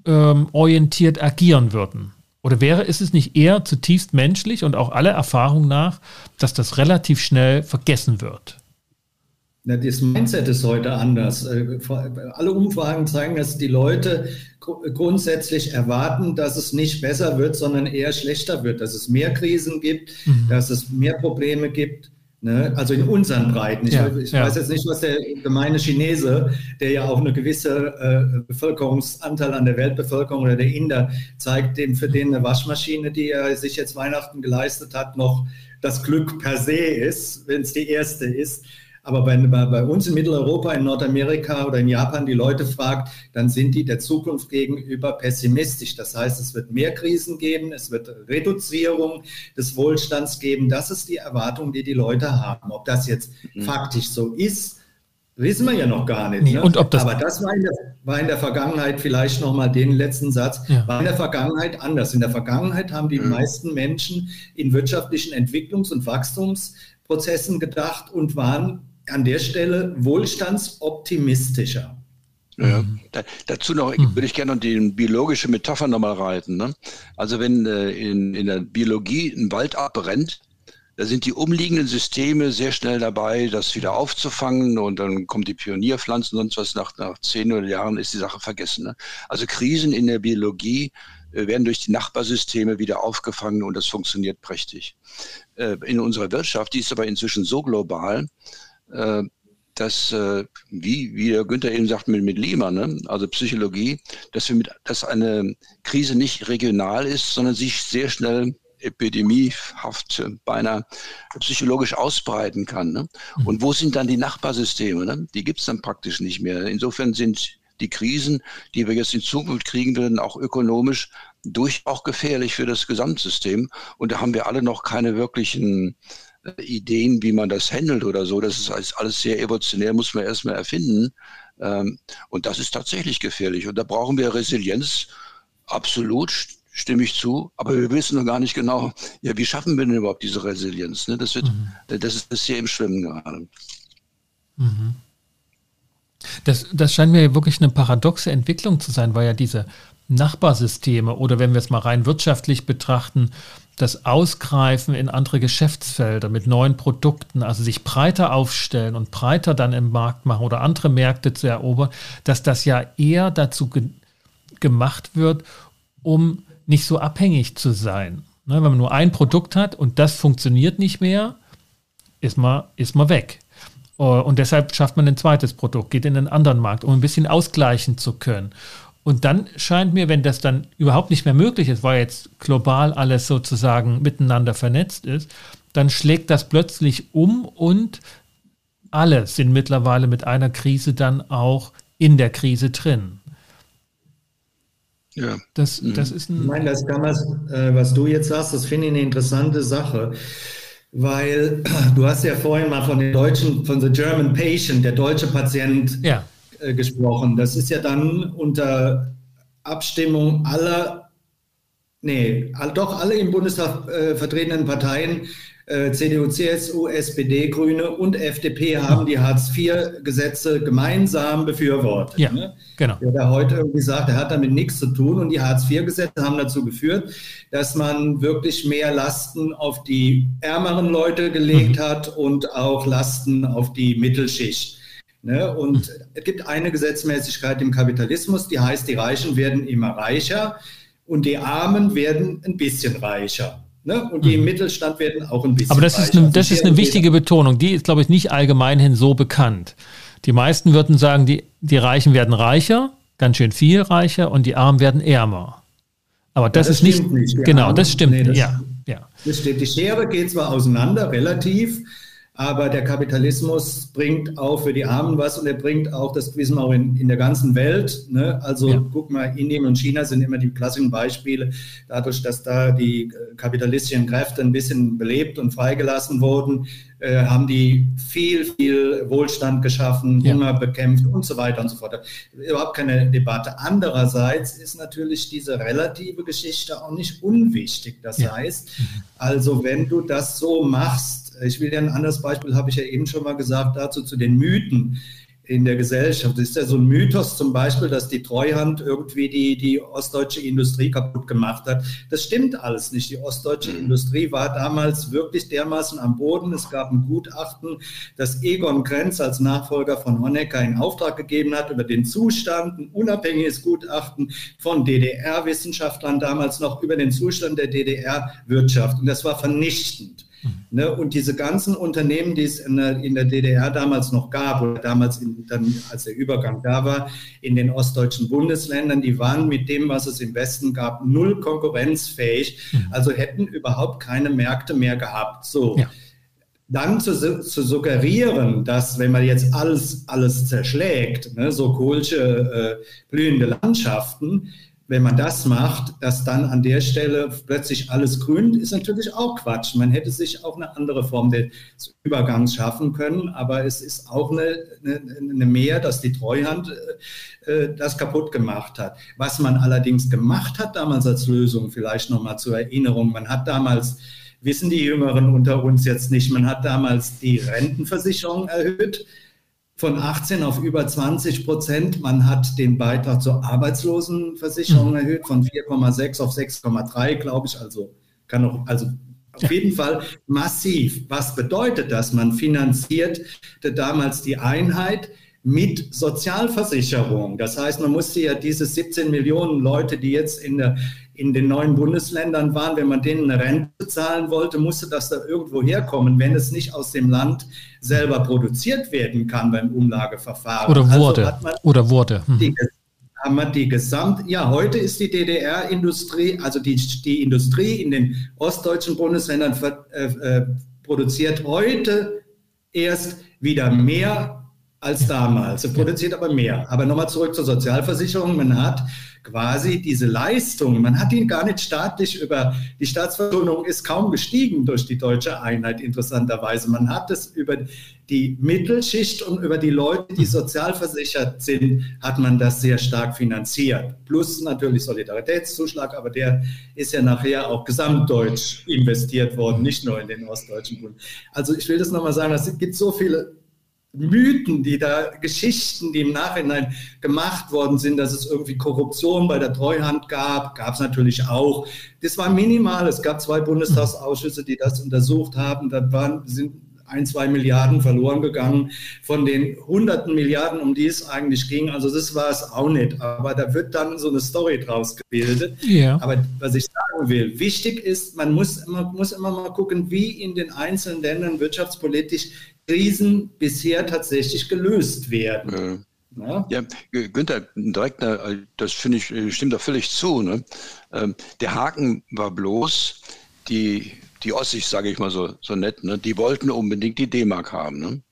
B: ähm, orientiert agieren würden. Oder wäre ist es nicht eher zutiefst menschlich und auch aller Erfahrung nach, dass das relativ schnell vergessen wird?
A: Das Mindset ist heute anders. Äh, alle Umfragen zeigen, dass die Leute grundsätzlich erwarten, dass es nicht besser wird, sondern eher schlechter wird, dass es mehr Krisen gibt, mhm. dass es mehr Probleme gibt. Ne? Also in unseren Breiten. Ich, ja, ich ja. weiß jetzt nicht, was der gemeine Chinese, der ja auch eine gewisse äh, Bevölkerungsanteil an der Weltbevölkerung oder der Inder zeigt, dem für den eine Waschmaschine, die er sich jetzt Weihnachten geleistet hat, noch das Glück per se ist, wenn es die erste ist. Aber wenn man bei uns in Mitteleuropa, in Nordamerika oder in Japan die Leute fragt, dann sind die der Zukunft gegenüber pessimistisch. Das heißt, es wird mehr Krisen geben, es wird Reduzierung des Wohlstands geben. Das ist die Erwartung, die die Leute haben. Ob das jetzt mhm. faktisch so ist, Wissen wir ja noch gar nicht.
B: Nee, ne? und ob das
A: Aber das war in, der, war in der Vergangenheit vielleicht nochmal den letzten Satz, ja. war in der Vergangenheit anders. In der Vergangenheit haben die mhm. meisten Menschen in wirtschaftlichen Entwicklungs- und Wachstumsprozessen gedacht und waren an der Stelle wohlstandsoptimistischer.
C: Ja, da, dazu noch mhm. würde ich gerne noch die biologische Metapher nochmal reiten. Ne? Also wenn äh, in, in der Biologie ein Wald abbrennt, da sind die umliegenden Systeme sehr schnell dabei, das wieder aufzufangen und dann kommen die Pionierpflanzen und sonst was. Nach, nach zehn oder Jahren ist die Sache vergessen. Ne? Also Krisen in der Biologie äh, werden durch die Nachbarsysteme wieder aufgefangen und das funktioniert prächtig. Äh, in unserer Wirtschaft, die ist aber inzwischen so global, äh, dass, wie, wie der Günther eben sagt, mit, mit Lima, ne? also Psychologie, dass, wir mit, dass eine Krise nicht regional ist, sondern sich sehr schnell epidemiehaft beinahe psychologisch ausbreiten kann. Ne? Mhm. Und wo sind dann die Nachbarsysteme? Ne? Die gibt es dann praktisch nicht mehr. Insofern sind die Krisen, die wir jetzt in Zukunft kriegen werden, auch ökonomisch durch auch gefährlich für das Gesamtsystem. Und da haben wir alle noch keine wirklichen äh, Ideen, wie man das handelt oder so. Das ist alles sehr evolutionär, muss man erstmal erfinden. Ähm, und das ist tatsächlich gefährlich. Und da brauchen wir Resilienz absolut stimme ich zu, aber wir wissen noch gar nicht genau, ja, wie schaffen wir denn überhaupt diese Resilienz? Ne? Das, wird, mhm. das ist bisher im Schwimmen gerade.
B: Mhm. Das, das scheint mir wirklich eine paradoxe Entwicklung zu sein, weil ja diese Nachbarsysteme oder wenn wir es mal rein wirtschaftlich betrachten, das Ausgreifen in andere Geschäftsfelder mit neuen Produkten, also sich breiter aufstellen und breiter dann im Markt machen oder andere Märkte zu erobern, dass das ja eher dazu ge gemacht wird, um nicht so abhängig zu sein. Ne, wenn man nur ein Produkt hat und das funktioniert nicht mehr, ist man, ist man weg. Oh, und deshalb schafft man ein zweites Produkt, geht in einen anderen Markt, um ein bisschen ausgleichen zu können. Und dann scheint mir, wenn das dann überhaupt nicht mehr möglich ist, weil jetzt global alles sozusagen miteinander vernetzt ist, dann schlägt das plötzlich um und alle sind mittlerweile mit einer Krise dann auch in der Krise drin.
A: Ja. Das, mhm. das ist ein. Ich meine, das kann man, äh, was du jetzt sagst, das finde ich eine interessante Sache. Weil du hast ja vorhin mal von den deutschen, von the German Patient, der deutsche Patient ja. Äh, gesprochen. Das ist ja dann unter Abstimmung aller, nee, doch alle im Bundestag äh, vertretenen Parteien äh, CDU, CSU, SPD, Grüne und FDP haben die Hartz-IV-Gesetze gemeinsam befürwortet. Ja, ne? genau. Der da heute irgendwie sagt, er hat damit nichts zu tun und die Hartz-IV-Gesetze haben dazu geführt, dass man wirklich mehr Lasten auf die ärmeren Leute gelegt mhm. hat und auch Lasten auf die Mittelschicht. Ne? Und es gibt eine Gesetzmäßigkeit im Kapitalismus, die heißt, die Reichen werden immer reicher und die Armen werden ein bisschen reicher. Ne? Und die im mhm. Mittelstand werden auch ein bisschen.
B: Aber das ist eine, das ist eine wichtige Betonung. Die ist, glaube ich, nicht allgemeinhin so bekannt. Die meisten würden sagen, die, die Reichen werden reicher, ganz schön viel reicher, und die Armen werden ärmer. Aber das, ja, das ist nicht, nicht. Genau, Armen, das stimmt. Nee, das, ja, ja.
A: Das stimmt. Die Schere geht zwar auseinander, relativ, aber der Kapitalismus bringt auch für die Armen was und er bringt auch, das wissen wir auch in, in der ganzen Welt. Ne? Also ja. guck mal, Indien und China sind immer die klassischen Beispiele, dadurch, dass da die äh, kapitalistischen Kräfte ein bisschen belebt und freigelassen wurden, äh, haben die viel, viel Wohlstand geschaffen, ja. Hunger bekämpft und so weiter und so fort. Überhaupt keine Debatte. Andererseits ist natürlich diese relative Geschichte auch nicht unwichtig. Das ja. heißt, mhm. also wenn du das so machst, ich will dir ein anderes Beispiel, habe ich ja eben schon mal gesagt, dazu zu den Mythen in der Gesellschaft. Es ist ja so ein Mythos zum Beispiel, dass die Treuhand irgendwie die, die ostdeutsche Industrie kaputt gemacht hat. Das stimmt alles nicht. Die ostdeutsche mhm. Industrie war damals wirklich dermaßen am Boden. Es gab ein Gutachten, das Egon Krenz als Nachfolger von Honecker in Auftrag gegeben hat über den Zustand, ein unabhängiges Gutachten von DDR-Wissenschaftlern damals noch über den Zustand der DDR-Wirtschaft. Und das war vernichtend. Mhm. Ne, und diese ganzen Unternehmen, die es in der, in der DDR damals noch gab, oder damals, in, dann, als der Übergang da war, in den ostdeutschen Bundesländern, die waren mit dem, was es im Westen gab, null konkurrenzfähig, mhm. also hätten überhaupt keine Märkte mehr gehabt. So. Ja. Dann zu, zu, suggerieren, dass wenn man jetzt alles, alles zerschlägt, ne, so kohlsche, äh, blühende Landschaften, wenn man das macht, dass dann an der Stelle plötzlich alles grün ist natürlich auch Quatsch. Man hätte sich auch eine andere Form des Übergangs schaffen können, aber es ist auch eine, eine, eine Mehr, dass die Treuhand äh, äh, das kaputt gemacht hat. Was man allerdings gemacht hat damals als Lösung, vielleicht nochmal zur Erinnerung, man hat damals wissen die Jüngeren unter uns jetzt nicht. Man hat damals die Rentenversicherung erhöht von 18 auf über 20 Prozent. Man hat den Beitrag zur Arbeitslosenversicherung mhm. erhöht von 4,6 auf 6,3, glaube ich. Also kann auch, also auf jeden Fall massiv. Was bedeutet das? Man finanzierte damals die Einheit mit Sozialversicherung. Das heißt, man musste ja diese 17 Millionen Leute, die jetzt in, der, in den neuen Bundesländern waren, wenn man denen eine Rente zahlen wollte, musste das da irgendwo herkommen, wenn es nicht aus dem Land selber produziert werden kann beim Umlageverfahren.
B: Oder also wurde. Also Oder wurde.
A: Mhm. Die, haben wir die Gesamt, ja, heute ist die DDR-Industrie, also die, die Industrie in den ostdeutschen Bundesländern äh, äh, produziert heute erst wieder mehr als damals. Sie produziert aber mehr. Aber nochmal zurück zur Sozialversicherung. Man hat quasi diese Leistung, man hat ihn gar nicht staatlich über, die Staatsverschuldung ist kaum gestiegen durch die deutsche Einheit, interessanterweise. Man hat es über die Mittelschicht und über die Leute, die sozialversichert sind, hat man das sehr stark finanziert. Plus natürlich Solidaritätszuschlag, aber der ist ja nachher auch gesamtdeutsch investiert worden, nicht nur in den ostdeutschen Bund. Also ich will das nochmal sagen, es gibt so viele Mythen, die da, Geschichten, die im Nachhinein gemacht worden sind, dass es irgendwie Korruption bei der Treuhand gab, gab es natürlich auch. Das war minimal. Es gab zwei Bundestagsausschüsse, die das untersucht haben. Da waren, sind ein, zwei Milliarden verloren gegangen von den hunderten Milliarden, um die es eigentlich ging. Also das war es auch nicht. Aber da wird dann so eine Story draus gebildet. Ja. Aber was ich sagen will, wichtig ist, man muss, immer, muss immer mal gucken, wie in den einzelnen Ländern wirtschaftspolitisch Krisen bisher tatsächlich gelöst werden.
C: Ja. Ja, Günther, direkt, das finde ich, stimmt da völlig zu. Ne? Ähm, der Haken war bloß, die, die Ossis, sage ich mal so, so nett, ne? die wollten unbedingt die D-Mark haben. Ne?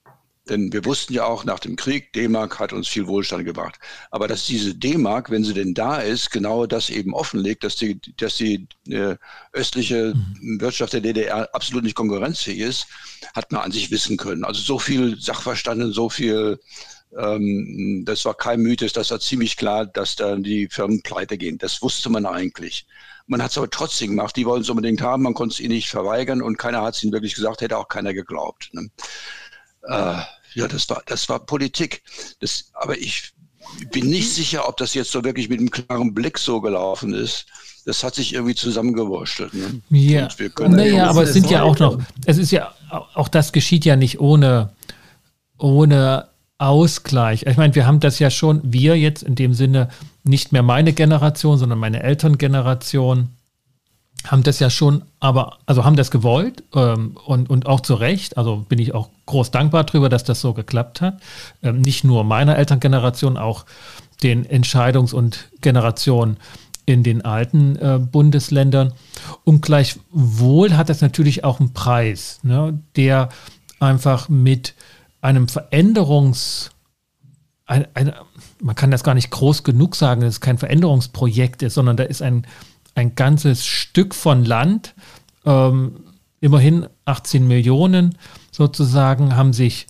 C: Denn wir wussten ja auch nach dem Krieg, D-Mark hat uns viel Wohlstand gebracht. Aber dass diese D-Mark, wenn sie denn da ist, genau das eben offenlegt, dass die, dass die äh, östliche mhm. Wirtschaft der DDR absolut nicht konkurrenzfähig ist, hat man an sich wissen können. Also so viel Sachverstanden, so viel, ähm, das war kein Mythos, das war ziemlich klar, dass dann die Firmen pleite gehen. Das wusste man eigentlich. Man hat es aber trotzdem gemacht. Die wollen es unbedingt haben, man konnte es ihnen nicht verweigern und keiner hat es ihnen wirklich gesagt, hätte auch keiner geglaubt. Ne? Äh, ja, das war, das war Politik. Das, aber ich bin nicht sicher, ob das jetzt so wirklich mit einem klaren Blick so gelaufen ist. Das hat sich irgendwie zusammengewurschtelt. Ne?
B: Ja, naja, aber es sind ja auch noch, es ist ja, auch das geschieht ja nicht ohne, ohne Ausgleich. Ich meine, wir haben das ja schon, wir jetzt in dem Sinne, nicht mehr meine Generation, sondern meine Elterngeneration, haben das ja schon, aber, also haben das gewollt ähm, und, und auch zu Recht. Also bin ich auch groß dankbar darüber, dass das so geklappt hat. Ähm, nicht nur meiner Elterngeneration, auch den Entscheidungs- und Generationen in den alten äh, Bundesländern. Und gleichwohl hat das natürlich auch einen Preis, ne, der einfach mit einem Veränderungs- ein, ein, man kann das gar nicht groß genug sagen, dass es kein Veränderungsprojekt ist, sondern da ist ein ein ganzes Stück von Land, ähm, immerhin 18 Millionen sozusagen, haben sich,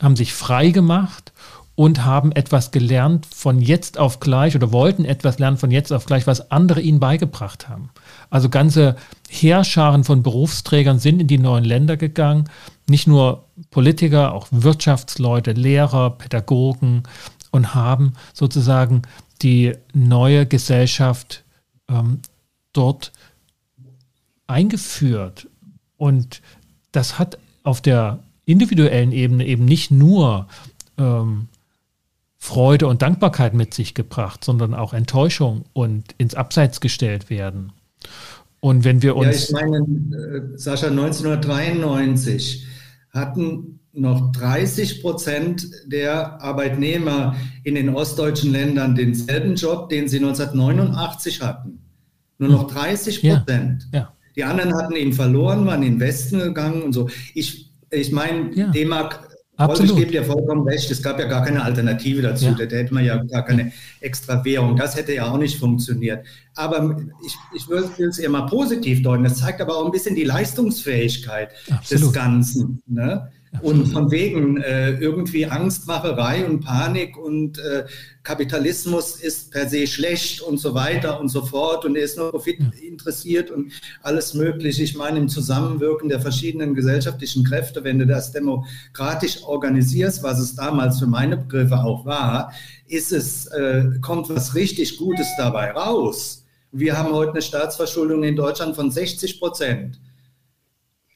B: haben sich frei gemacht und haben etwas gelernt von jetzt auf gleich oder wollten etwas lernen von jetzt auf gleich, was andere ihnen beigebracht haben. Also ganze Heerscharen von Berufsträgern sind in die neuen Länder gegangen. Nicht nur Politiker, auch Wirtschaftsleute, Lehrer, Pädagogen und haben sozusagen die neue Gesellschaft ähm, dort eingeführt. Und das hat auf der individuellen Ebene eben nicht nur ähm, Freude und Dankbarkeit mit sich gebracht, sondern auch Enttäuschung und ins Abseits gestellt werden. Und wenn wir uns. Ja,
A: ich meine, äh, Sascha, 1993 hatten noch 30 Prozent der Arbeitnehmer in den ostdeutschen Ländern denselben Job, den sie 1989 hatten. Nur noch 30 Prozent. Ja, ja. Die anderen hatten ihn verloren, waren in den Westen gegangen und so. Ich, ich meine, ja. D-Mark ich gebe dir vollkommen recht, es gab ja gar keine Alternative dazu. Ja. Da hätte man ja gar keine extra Währung. Das hätte ja auch nicht funktioniert. Aber ich, ich will es eher mal positiv deuten. Das zeigt aber auch ein bisschen die Leistungsfähigkeit Absolut. des Ganzen. Ne? Und von wegen äh, irgendwie Angstmacherei und Panik und äh, Kapitalismus ist per se schlecht und so weiter und so fort und er ist nur Profit interessiert und alles Mögliche. Ich meine, im Zusammenwirken der verschiedenen gesellschaftlichen Kräfte, wenn du das demokratisch organisierst, was es damals für meine Begriffe auch war, ist es, äh, kommt was richtig Gutes dabei raus. Wir haben heute eine Staatsverschuldung in Deutschland von 60 Prozent.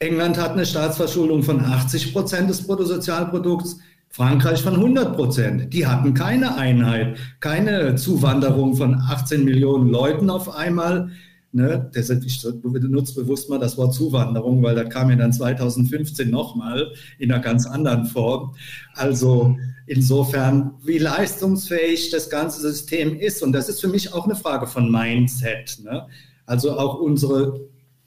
A: England hat eine Staatsverschuldung von 80 Prozent des Bruttosozialprodukts, Frankreich von 100 Prozent. Die hatten keine Einheit, keine Zuwanderung von 18 Millionen Leuten auf einmal. Ne? Deshalb, ich benutze bewusst mal das Wort Zuwanderung, weil das kam ja dann 2015 nochmal in einer ganz anderen Form. Also insofern, wie leistungsfähig das ganze System ist. Und das ist für mich auch eine Frage von Mindset. Ne? Also auch unsere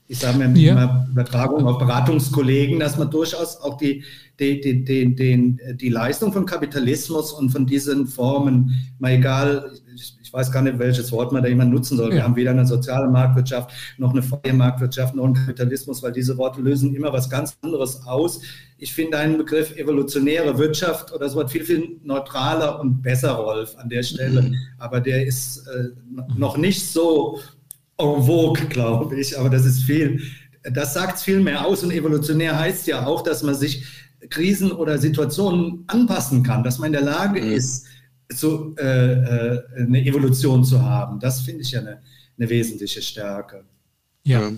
A: ich sage mir ja. immer Übertragung auf Beratungskollegen, dass man durchaus auch die, die, die, die, die, die Leistung von Kapitalismus und von diesen Formen, mal egal, ich, ich weiß gar nicht, welches Wort man da jemand nutzen soll. Ja. Wir haben weder eine soziale Marktwirtschaft noch eine freie Marktwirtschaft noch einen Kapitalismus, weil diese Worte lösen immer was ganz anderes aus. Ich finde einen Begriff evolutionäre Wirtschaft oder so was viel, viel neutraler und besser, Rolf, an der Stelle. Mhm. Aber der ist äh, noch nicht so en vogue, glaube ich, aber das ist viel. Das sagt viel mehr aus und evolutionär heißt ja auch, dass man sich Krisen oder Situationen anpassen kann, dass man in der Lage mhm. ist, so, äh, äh, eine Evolution zu haben. Das finde ich ja eine, eine wesentliche Stärke.
C: Ja.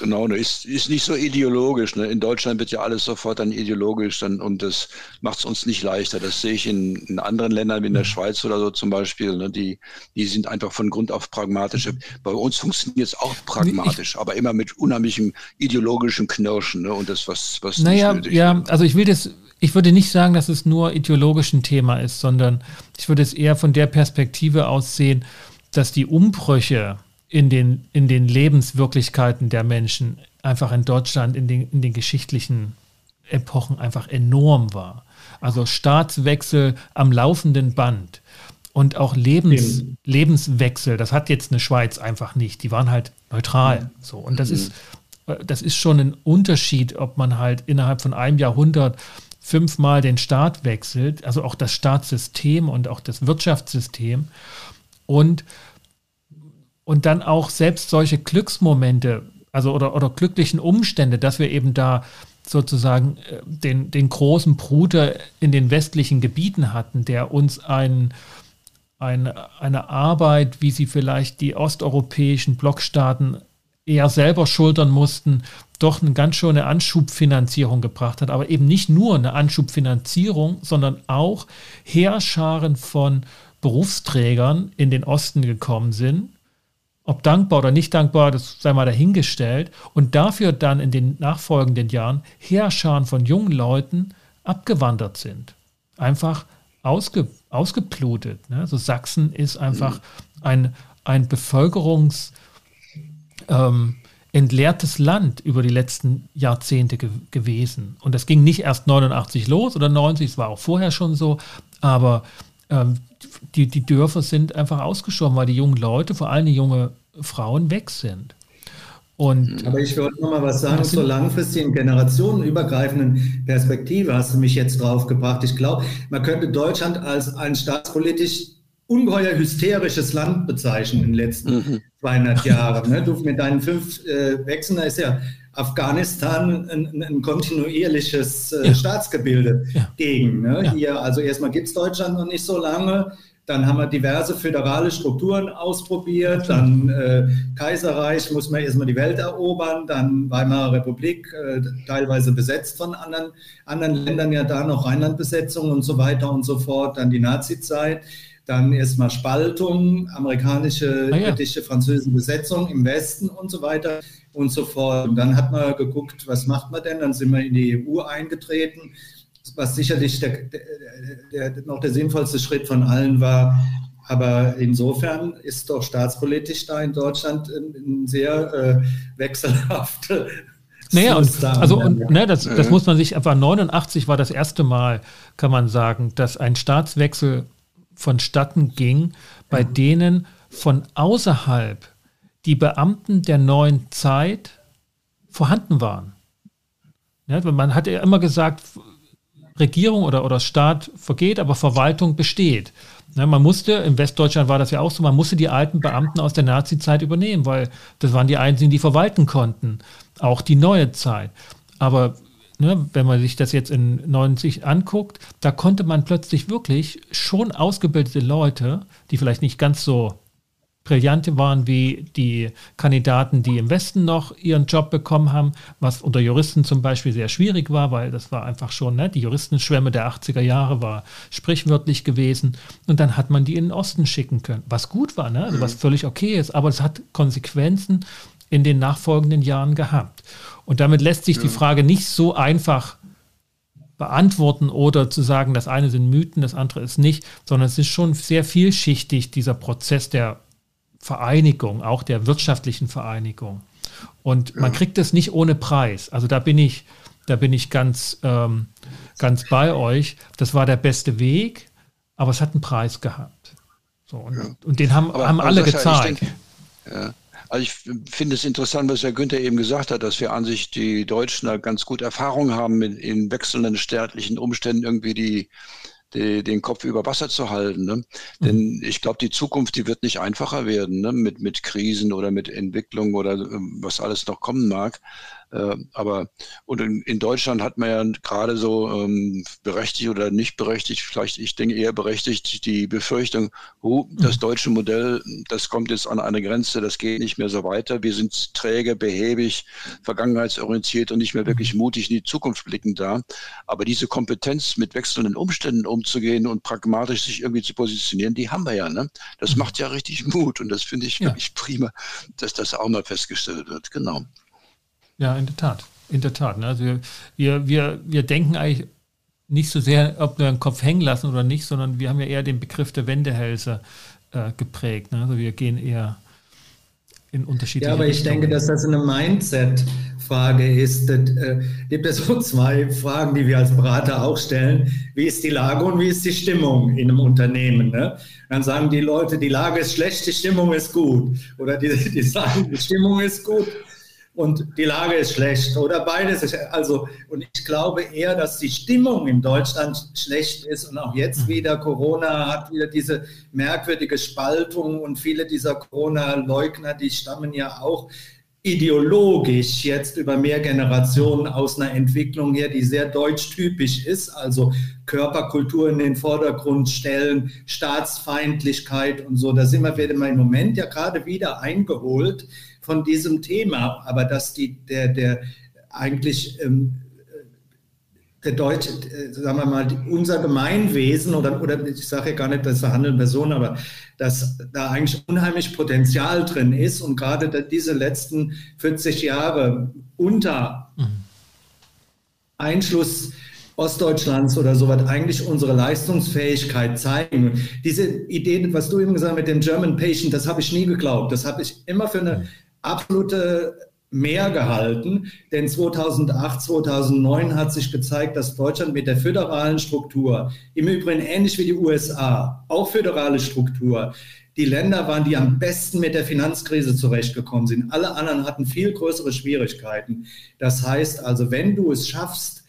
C: Genau, ne, ist, ist nicht so ideologisch. Ne? In Deutschland wird ja alles sofort dann ideologisch dann, und das macht es uns nicht leichter. Das sehe ich in, in, anderen Ländern wie in der mhm. Schweiz oder so zum Beispiel. Ne? Die, die sind einfach von Grund auf pragmatisch. Mhm. Bei uns funktioniert es auch pragmatisch, ich, aber immer mit unheimlichem ideologischem Knirschen ne? und das, was, was
B: naja, nicht ja, also ich will das, ich würde nicht sagen, dass es nur ideologisch ein Thema ist, sondern ich würde es eher von der Perspektive aus sehen, dass die Umbrüche, in den, in den Lebenswirklichkeiten der Menschen einfach in Deutschland in den, in den geschichtlichen Epochen einfach enorm war. Also Staatswechsel am laufenden Band und auch Lebens, mhm. Lebenswechsel, das hat jetzt eine Schweiz einfach nicht. Die waren halt neutral. Mhm. So. Und das ist, das ist schon ein Unterschied, ob man halt innerhalb von einem Jahrhundert fünfmal den Staat wechselt, also auch das Staatssystem und auch das Wirtschaftssystem. Und und dann auch selbst solche Glücksmomente, also oder, oder glücklichen Umstände, dass wir eben da sozusagen äh, den, den großen Bruder in den westlichen Gebieten hatten, der uns ein, ein, eine Arbeit, wie sie vielleicht die osteuropäischen Blockstaaten eher selber schultern mussten, doch eine ganz schöne Anschubfinanzierung gebracht hat. Aber eben nicht nur eine Anschubfinanzierung, sondern auch Heerscharen von Berufsträgern in den Osten gekommen sind, ob dankbar oder nicht dankbar, das sei mal dahingestellt. Und dafür dann in den nachfolgenden Jahren Heerscharen von jungen Leuten abgewandert sind. Einfach ausge, ausgeblutet. Ne? Also Sachsen ist einfach ein, ein Bevölkerungs- ähm, entleertes Land über die letzten Jahrzehnte ge gewesen. Und das ging nicht erst 89 los oder 90, es war auch vorher schon so, aber ähm, die, die Dörfer sind einfach ausgestorben, weil die jungen Leute, vor allem die junge Frauen weg sind.
A: Und Aber ich wollte noch mal was sagen zur langfristigen, generationenübergreifenden Perspektive. Hast du mich jetzt drauf gebracht? Ich glaube, man könnte Deutschland als ein staatspolitisch ungeheuer hysterisches Land bezeichnen in den letzten mhm. 200 Jahren. Ne? Du mit deinen fünf äh, Wechseln, da ist ja Afghanistan ein, ein kontinuierliches äh, ja. Staatsgebilde ja. gegen. Ne? Ja. Hier, also erstmal gibt es Deutschland noch nicht so lange. Dann haben wir diverse föderale Strukturen ausprobiert. Dann äh, Kaiserreich muss man erstmal die Welt erobern. Dann Weimarer Republik, äh, teilweise besetzt von anderen, anderen Ländern, ja da noch Rheinlandbesetzung und so weiter und so fort. Dann die Nazizeit. Dann erstmal Spaltung, amerikanische, ah, ja. britische, französische Besetzung im Westen und so weiter und so fort. Und dann hat man geguckt, was macht man denn? Dann sind wir in die EU eingetreten was sicherlich der, der, der, noch der sinnvollste Schritt von allen war. Aber insofern ist doch staatspolitisch da in Deutschland ein, ein sehr äh, wechselhafte
B: Naja, und, also, und, ne, das, das muss man sich, etwa 89 war das erste Mal, kann man sagen, dass ein Staatswechsel vonstatten ging, bei mhm. denen von außerhalb die Beamten der neuen Zeit vorhanden waren. Ja, man hat ja immer gesagt, Regierung oder, oder Staat vergeht, aber Verwaltung besteht. Ja, man musste, in Westdeutschland war das ja auch so, man musste die alten Beamten aus der Nazi-Zeit übernehmen, weil das waren die einzigen, die verwalten konnten. Auch die neue Zeit. Aber ne, wenn man sich das jetzt in 90 anguckt, da konnte man plötzlich wirklich schon ausgebildete Leute, die vielleicht nicht ganz so Brillante waren wie die Kandidaten, die im Westen noch ihren Job bekommen haben, was unter Juristen zum Beispiel sehr schwierig war, weil das war einfach schon, ne, die Juristenschwemme der 80er Jahre war sprichwörtlich gewesen. Und dann hat man die in den Osten schicken können, was gut war, ne? also was mhm. völlig okay ist, aber es hat Konsequenzen in den nachfolgenden Jahren gehabt. Und damit lässt sich ja. die Frage nicht so einfach beantworten oder zu sagen, das eine sind Mythen, das andere ist nicht, sondern es ist schon sehr vielschichtig, dieser Prozess der Vereinigung, auch der wirtschaftlichen Vereinigung. Und man kriegt das nicht ohne Preis. Also da bin ich, da bin ich ganz, ähm, ganz bei euch. Das war der beste Weg, aber es hat einen Preis gehabt. So, und, ja. und den haben, aber, haben alle gezahlt. Denke,
C: ja. Also ich finde es interessant, was Herr Günther eben gesagt hat, dass wir an sich die Deutschen da ganz gut Erfahrung haben, mit, in wechselnden staatlichen Umständen irgendwie die die, den Kopf über Wasser zu halten. Ne? Mhm. Denn ich glaube, die Zukunft, die wird nicht einfacher werden ne? mit, mit Krisen oder mit Entwicklung oder ähm, was alles noch kommen mag. Äh, aber und in, in, Deutschland hat man ja gerade so ähm, berechtigt oder nicht berechtigt, vielleicht ich denke eher berechtigt, die Befürchtung, oh, das mhm. deutsche Modell, das kommt jetzt an eine Grenze, das geht nicht mehr so weiter. Wir sind träge, behäbig, vergangenheitsorientiert und nicht mehr wirklich mhm. mutig in die Zukunft blicken da. Aber diese Kompetenz, mit wechselnden Umständen umzugehen und pragmatisch sich irgendwie zu positionieren, die haben wir ja. Ne? Das macht ja richtig Mut und das finde ich ja. wirklich prima, dass das auch mal festgestellt wird. Genau.
B: Ja, in der Tat. In der Tat. Ne? Also wir, wir, wir, wir denken eigentlich nicht so sehr, ob wir den Kopf hängen lassen oder nicht, sondern wir haben ja eher den Begriff der Wendehälse äh, geprägt. Ne? Also wir gehen eher in unterschiedliche
A: Ja, aber ich denke, dass das eine Mindset-Frage ist. Es äh, gibt es so zwei Fragen, die wir als Berater auch stellen. Wie ist die Lage und wie ist die Stimmung in einem Unternehmen? Ne? Dann sagen die Leute, die Lage ist schlecht, die Stimmung ist gut. Oder die, die sagen, die Stimmung ist gut und die Lage ist schlecht oder beides. Ist, also, und ich glaube eher, dass die Stimmung in Deutschland schlecht ist und auch jetzt mhm. wieder Corona hat wieder diese merkwürdige Spaltung und viele dieser Corona-Leugner, die stammen ja auch ideologisch jetzt über mehr Generationen aus einer Entwicklung her, die sehr deutschtypisch ist, also Körperkultur in den Vordergrund stellen, Staatsfeindlichkeit und so. Da sind wir werden wir im Moment ja gerade wieder eingeholt von diesem Thema, aber dass die, der, der eigentlich ähm, der deutsche, äh, sagen wir mal, unser Gemeinwesen oder, oder ich sage ja gar nicht, das verhandeln Personen, aber dass da eigentlich unheimlich Potenzial drin ist und gerade diese letzten 40 Jahre unter mhm. Einschluss Ostdeutschlands oder so was eigentlich unsere Leistungsfähigkeit zeigen. Diese Idee, was du eben gesagt hast mit dem German Patient, das habe ich nie geglaubt. Das habe ich immer für eine absolute mehr gehalten, denn 2008, 2009 hat sich gezeigt, dass Deutschland mit der föderalen Struktur, im Übrigen ähnlich wie die USA, auch föderale Struktur, die Länder waren, die am besten mit der Finanzkrise zurechtgekommen sind. Alle anderen hatten viel größere Schwierigkeiten. Das heißt also, wenn du es schaffst,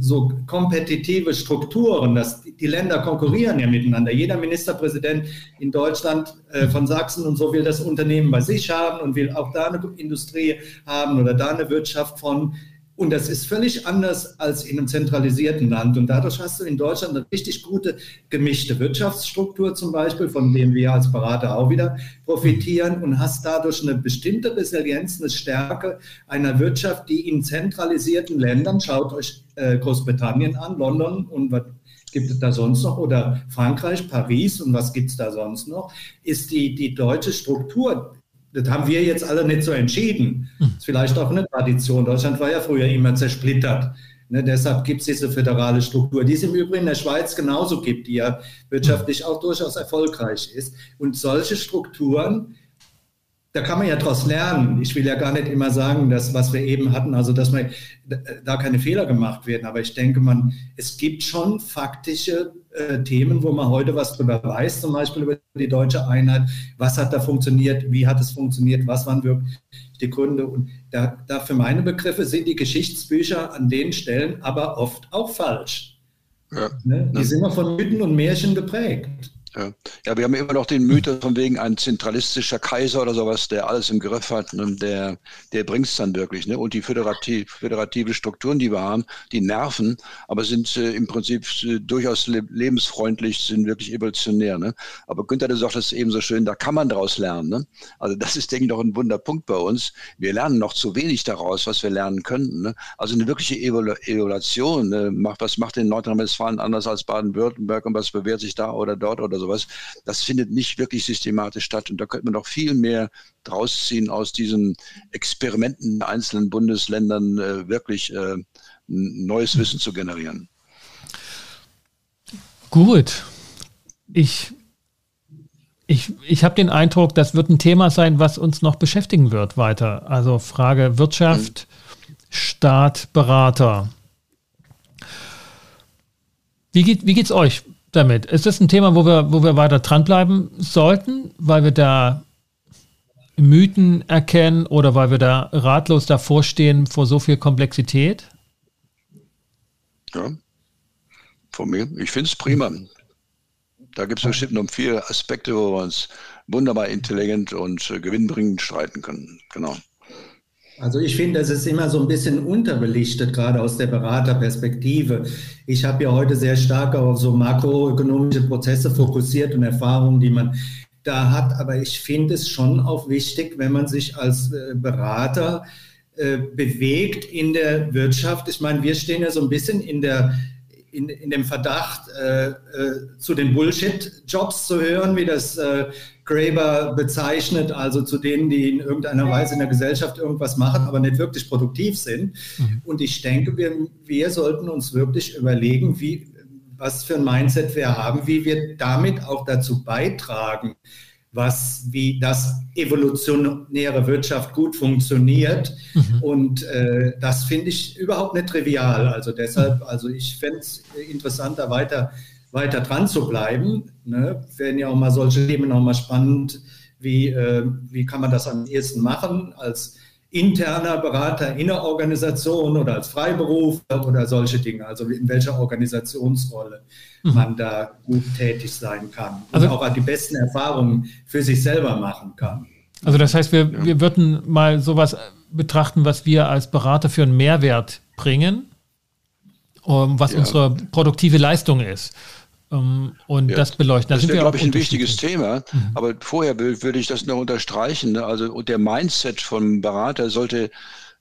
A: so kompetitive Strukturen, dass die Länder konkurrieren ja miteinander. Jeder Ministerpräsident in Deutschland äh, von Sachsen und so will das Unternehmen bei sich haben und will auch da eine Industrie haben oder da eine Wirtschaft von. Und das ist völlig anders als in einem zentralisierten Land. Und dadurch hast du in Deutschland eine richtig gute gemischte Wirtschaftsstruktur zum Beispiel, von dem wir als Berater auch wieder profitieren und hast dadurch eine bestimmte Resilienz, eine Stärke einer Wirtschaft, die in zentralisierten Ländern, schaut euch äh, Großbritannien an, London und was gibt es da sonst noch? Oder Frankreich, Paris und was gibt es da sonst noch? Ist die, die deutsche Struktur das haben wir jetzt alle nicht so entschieden. Das hm. ist vielleicht auch eine Tradition. Deutschland war ja früher immer zersplittert. Ne, deshalb gibt es diese föderale Struktur, die es im Übrigen in der Schweiz genauso gibt, die ja wirtschaftlich auch durchaus erfolgreich ist. Und solche Strukturen, da kann man ja daraus lernen. Ich will ja gar nicht immer sagen, dass was wir eben hatten, also dass man da keine Fehler gemacht werden. Aber ich denke, man, es gibt schon faktische äh, Themen, wo man heute was drüber weiß, zum Beispiel über die deutsche Einheit. Was hat da funktioniert? Wie hat es funktioniert? Was waren wirklich die Gründe? Und da, da für meine Begriffe sind die Geschichtsbücher an den Stellen aber oft auch falsch. Ja, ne? Die ja. sind noch von Mythen und Märchen geprägt.
C: Ja. ja, wir haben immer noch den Mythos von wegen ein zentralistischer Kaiser oder sowas, der alles im Griff hat, ne? der, der bringt es dann wirklich. Ne? Und die föderativ, föderative Strukturen, die wir haben, die nerven, aber sind äh, im Prinzip äh, durchaus le lebensfreundlich, sind wirklich evolutionär. Ne? Aber Günther, du sagst das eben so schön, da kann man daraus lernen. Ne? Also das ist, denke ich, noch ein Wunderpunkt bei uns. Wir lernen noch zu wenig daraus, was wir lernen könnten. Ne? Also eine wirkliche Evolu Evaluation, ne? was macht in Nordrhein-Westfalen anders als Baden-Württemberg und was bewährt sich da oder dort oder so sowas. Das findet nicht wirklich systematisch statt. Und da könnte man doch viel mehr draus ziehen aus diesen Experimenten in einzelnen Bundesländern, äh, wirklich äh, neues Wissen zu generieren.
B: Gut. Ich, ich, ich habe den Eindruck, das wird ein Thema sein, was uns noch beschäftigen wird weiter. Also Frage Wirtschaft. Staat, Berater. Wie geht wie euch? Damit? Ist das ein Thema, wo wir, wo wir weiter dranbleiben sollten, weil wir da Mythen erkennen oder weil wir da ratlos davor stehen vor so viel Komplexität?
C: Ja, von mir. Ich finde es prima. Da gibt es bestimmt noch viele Aspekte, wo wir uns wunderbar intelligent und äh, gewinnbringend streiten können. Genau.
A: Also ich finde, es ist immer so ein bisschen unterbelichtet, gerade aus der Beraterperspektive. Ich habe ja heute sehr stark auf so makroökonomische Prozesse fokussiert und Erfahrungen, die man da hat. Aber ich finde es schon auch wichtig, wenn man sich als äh, Berater äh, bewegt in der Wirtschaft. Ich meine, wir stehen ja so ein bisschen in der in, in dem Verdacht, äh, äh, zu den Bullshit-Jobs zu hören, wie das äh, Graeber bezeichnet, also zu denen, die in irgendeiner Weise in der Gesellschaft irgendwas machen, aber nicht wirklich produktiv sind. Mhm. Und ich denke, wir, wir sollten uns wirklich überlegen, wie, was für ein Mindset wir haben, wie wir damit auch dazu beitragen, was, wie das evolutionäre Wirtschaft gut funktioniert. Mhm. Und äh, das finde ich überhaupt nicht trivial. Also deshalb, also ich fände es interessanter, weiter weiter dran zu bleiben. Ne? Werden ja auch mal solche Themen auch mal spannend, wie, äh, wie kann man das am ehesten machen als interner Berater in einer Organisation oder als Freiberufler oder solche Dinge, also in welcher Organisationsrolle mhm. man da gut tätig sein kann also, und auch die besten Erfahrungen für sich selber machen kann.
B: Also das heißt, wir, ja. wir würden mal sowas betrachten, was wir als Berater für einen Mehrwert bringen, um, was ja. unsere produktive Leistung ist. Um, und ja. das beleuchten.
C: Da das wäre, glaube ich, ein wichtiges Thema. Mhm. Aber vorher würde ich das noch unterstreichen. Ne? Also der Mindset vom Berater sollte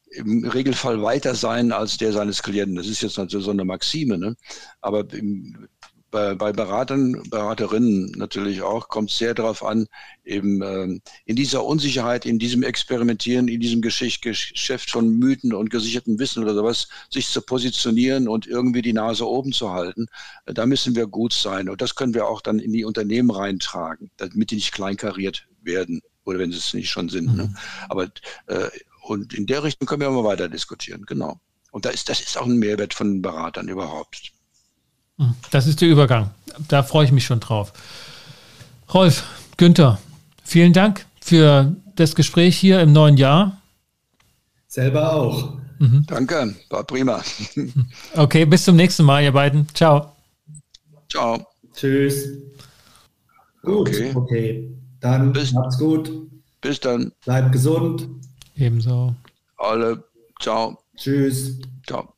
C: im Regelfall weiter sein als der seines Klienten. Das ist jetzt natürlich so eine Maxime. Ne? Aber im, bei, bei Beratern, Beraterinnen natürlich auch, kommt es sehr darauf an, eben ähm, in dieser Unsicherheit, in diesem Experimentieren, in diesem Geschicht, Geschäft von Mythen und gesicherten Wissen oder sowas, sich zu positionieren und irgendwie die Nase oben zu halten. Äh, da müssen wir gut sein. Und das können wir auch dann in die Unternehmen reintragen, damit die nicht kleinkariert werden oder wenn sie es nicht schon sind. Ne? Mhm. Ne? Aber äh, und in der Richtung können wir mal weiter diskutieren, genau. Und da ist, das ist auch ein Mehrwert von Beratern überhaupt.
B: Das ist der Übergang. Da freue ich mich schon drauf. Rolf, Günther, vielen Dank für das Gespräch hier im neuen Jahr.
A: Selber auch.
C: Mhm. Danke, war prima.
B: Okay, bis zum nächsten Mal, ihr beiden. Ciao.
C: Ciao.
A: Tschüss. Gut, okay. okay. Dann bis, macht's gut.
C: Bis dann.
A: Bleibt gesund.
B: Ebenso.
C: Alle. Ciao.
A: Tschüss.
C: Ciao.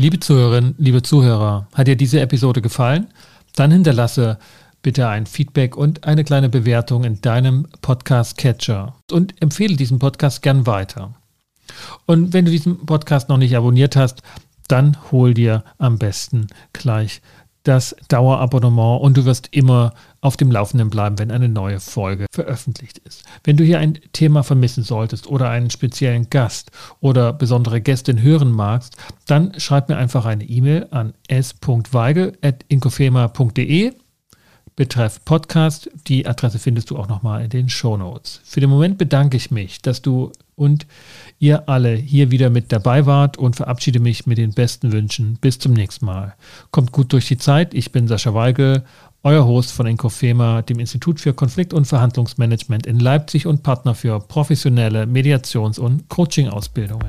B: Liebe Zuhörerinnen, liebe Zuhörer, hat dir diese Episode gefallen? Dann hinterlasse bitte ein Feedback und eine kleine Bewertung in deinem Podcast-Catcher und empfehle diesen Podcast gern weiter. Und wenn du diesen Podcast noch nicht abonniert hast, dann hol dir am besten gleich das Dauerabonnement und du wirst immer auf dem Laufenden bleiben, wenn eine neue Folge veröffentlicht ist. Wenn du hier ein Thema vermissen solltest oder einen speziellen Gast oder besondere Gästin hören magst, dann schreib mir einfach eine E-Mail an s.weigel.inkofema.de betreff Podcast. Die Adresse findest du auch nochmal in den Show Notes. Für den Moment bedanke ich mich, dass du und ihr alle hier wieder mit dabei wart und verabschiede mich mit den besten Wünschen. Bis zum nächsten Mal. Kommt gut durch die Zeit. Ich bin Sascha Weigel, euer Host von Encofema, dem Institut für Konflikt- und Verhandlungsmanagement in Leipzig und Partner für professionelle Mediations- und Coaching-Ausbildungen.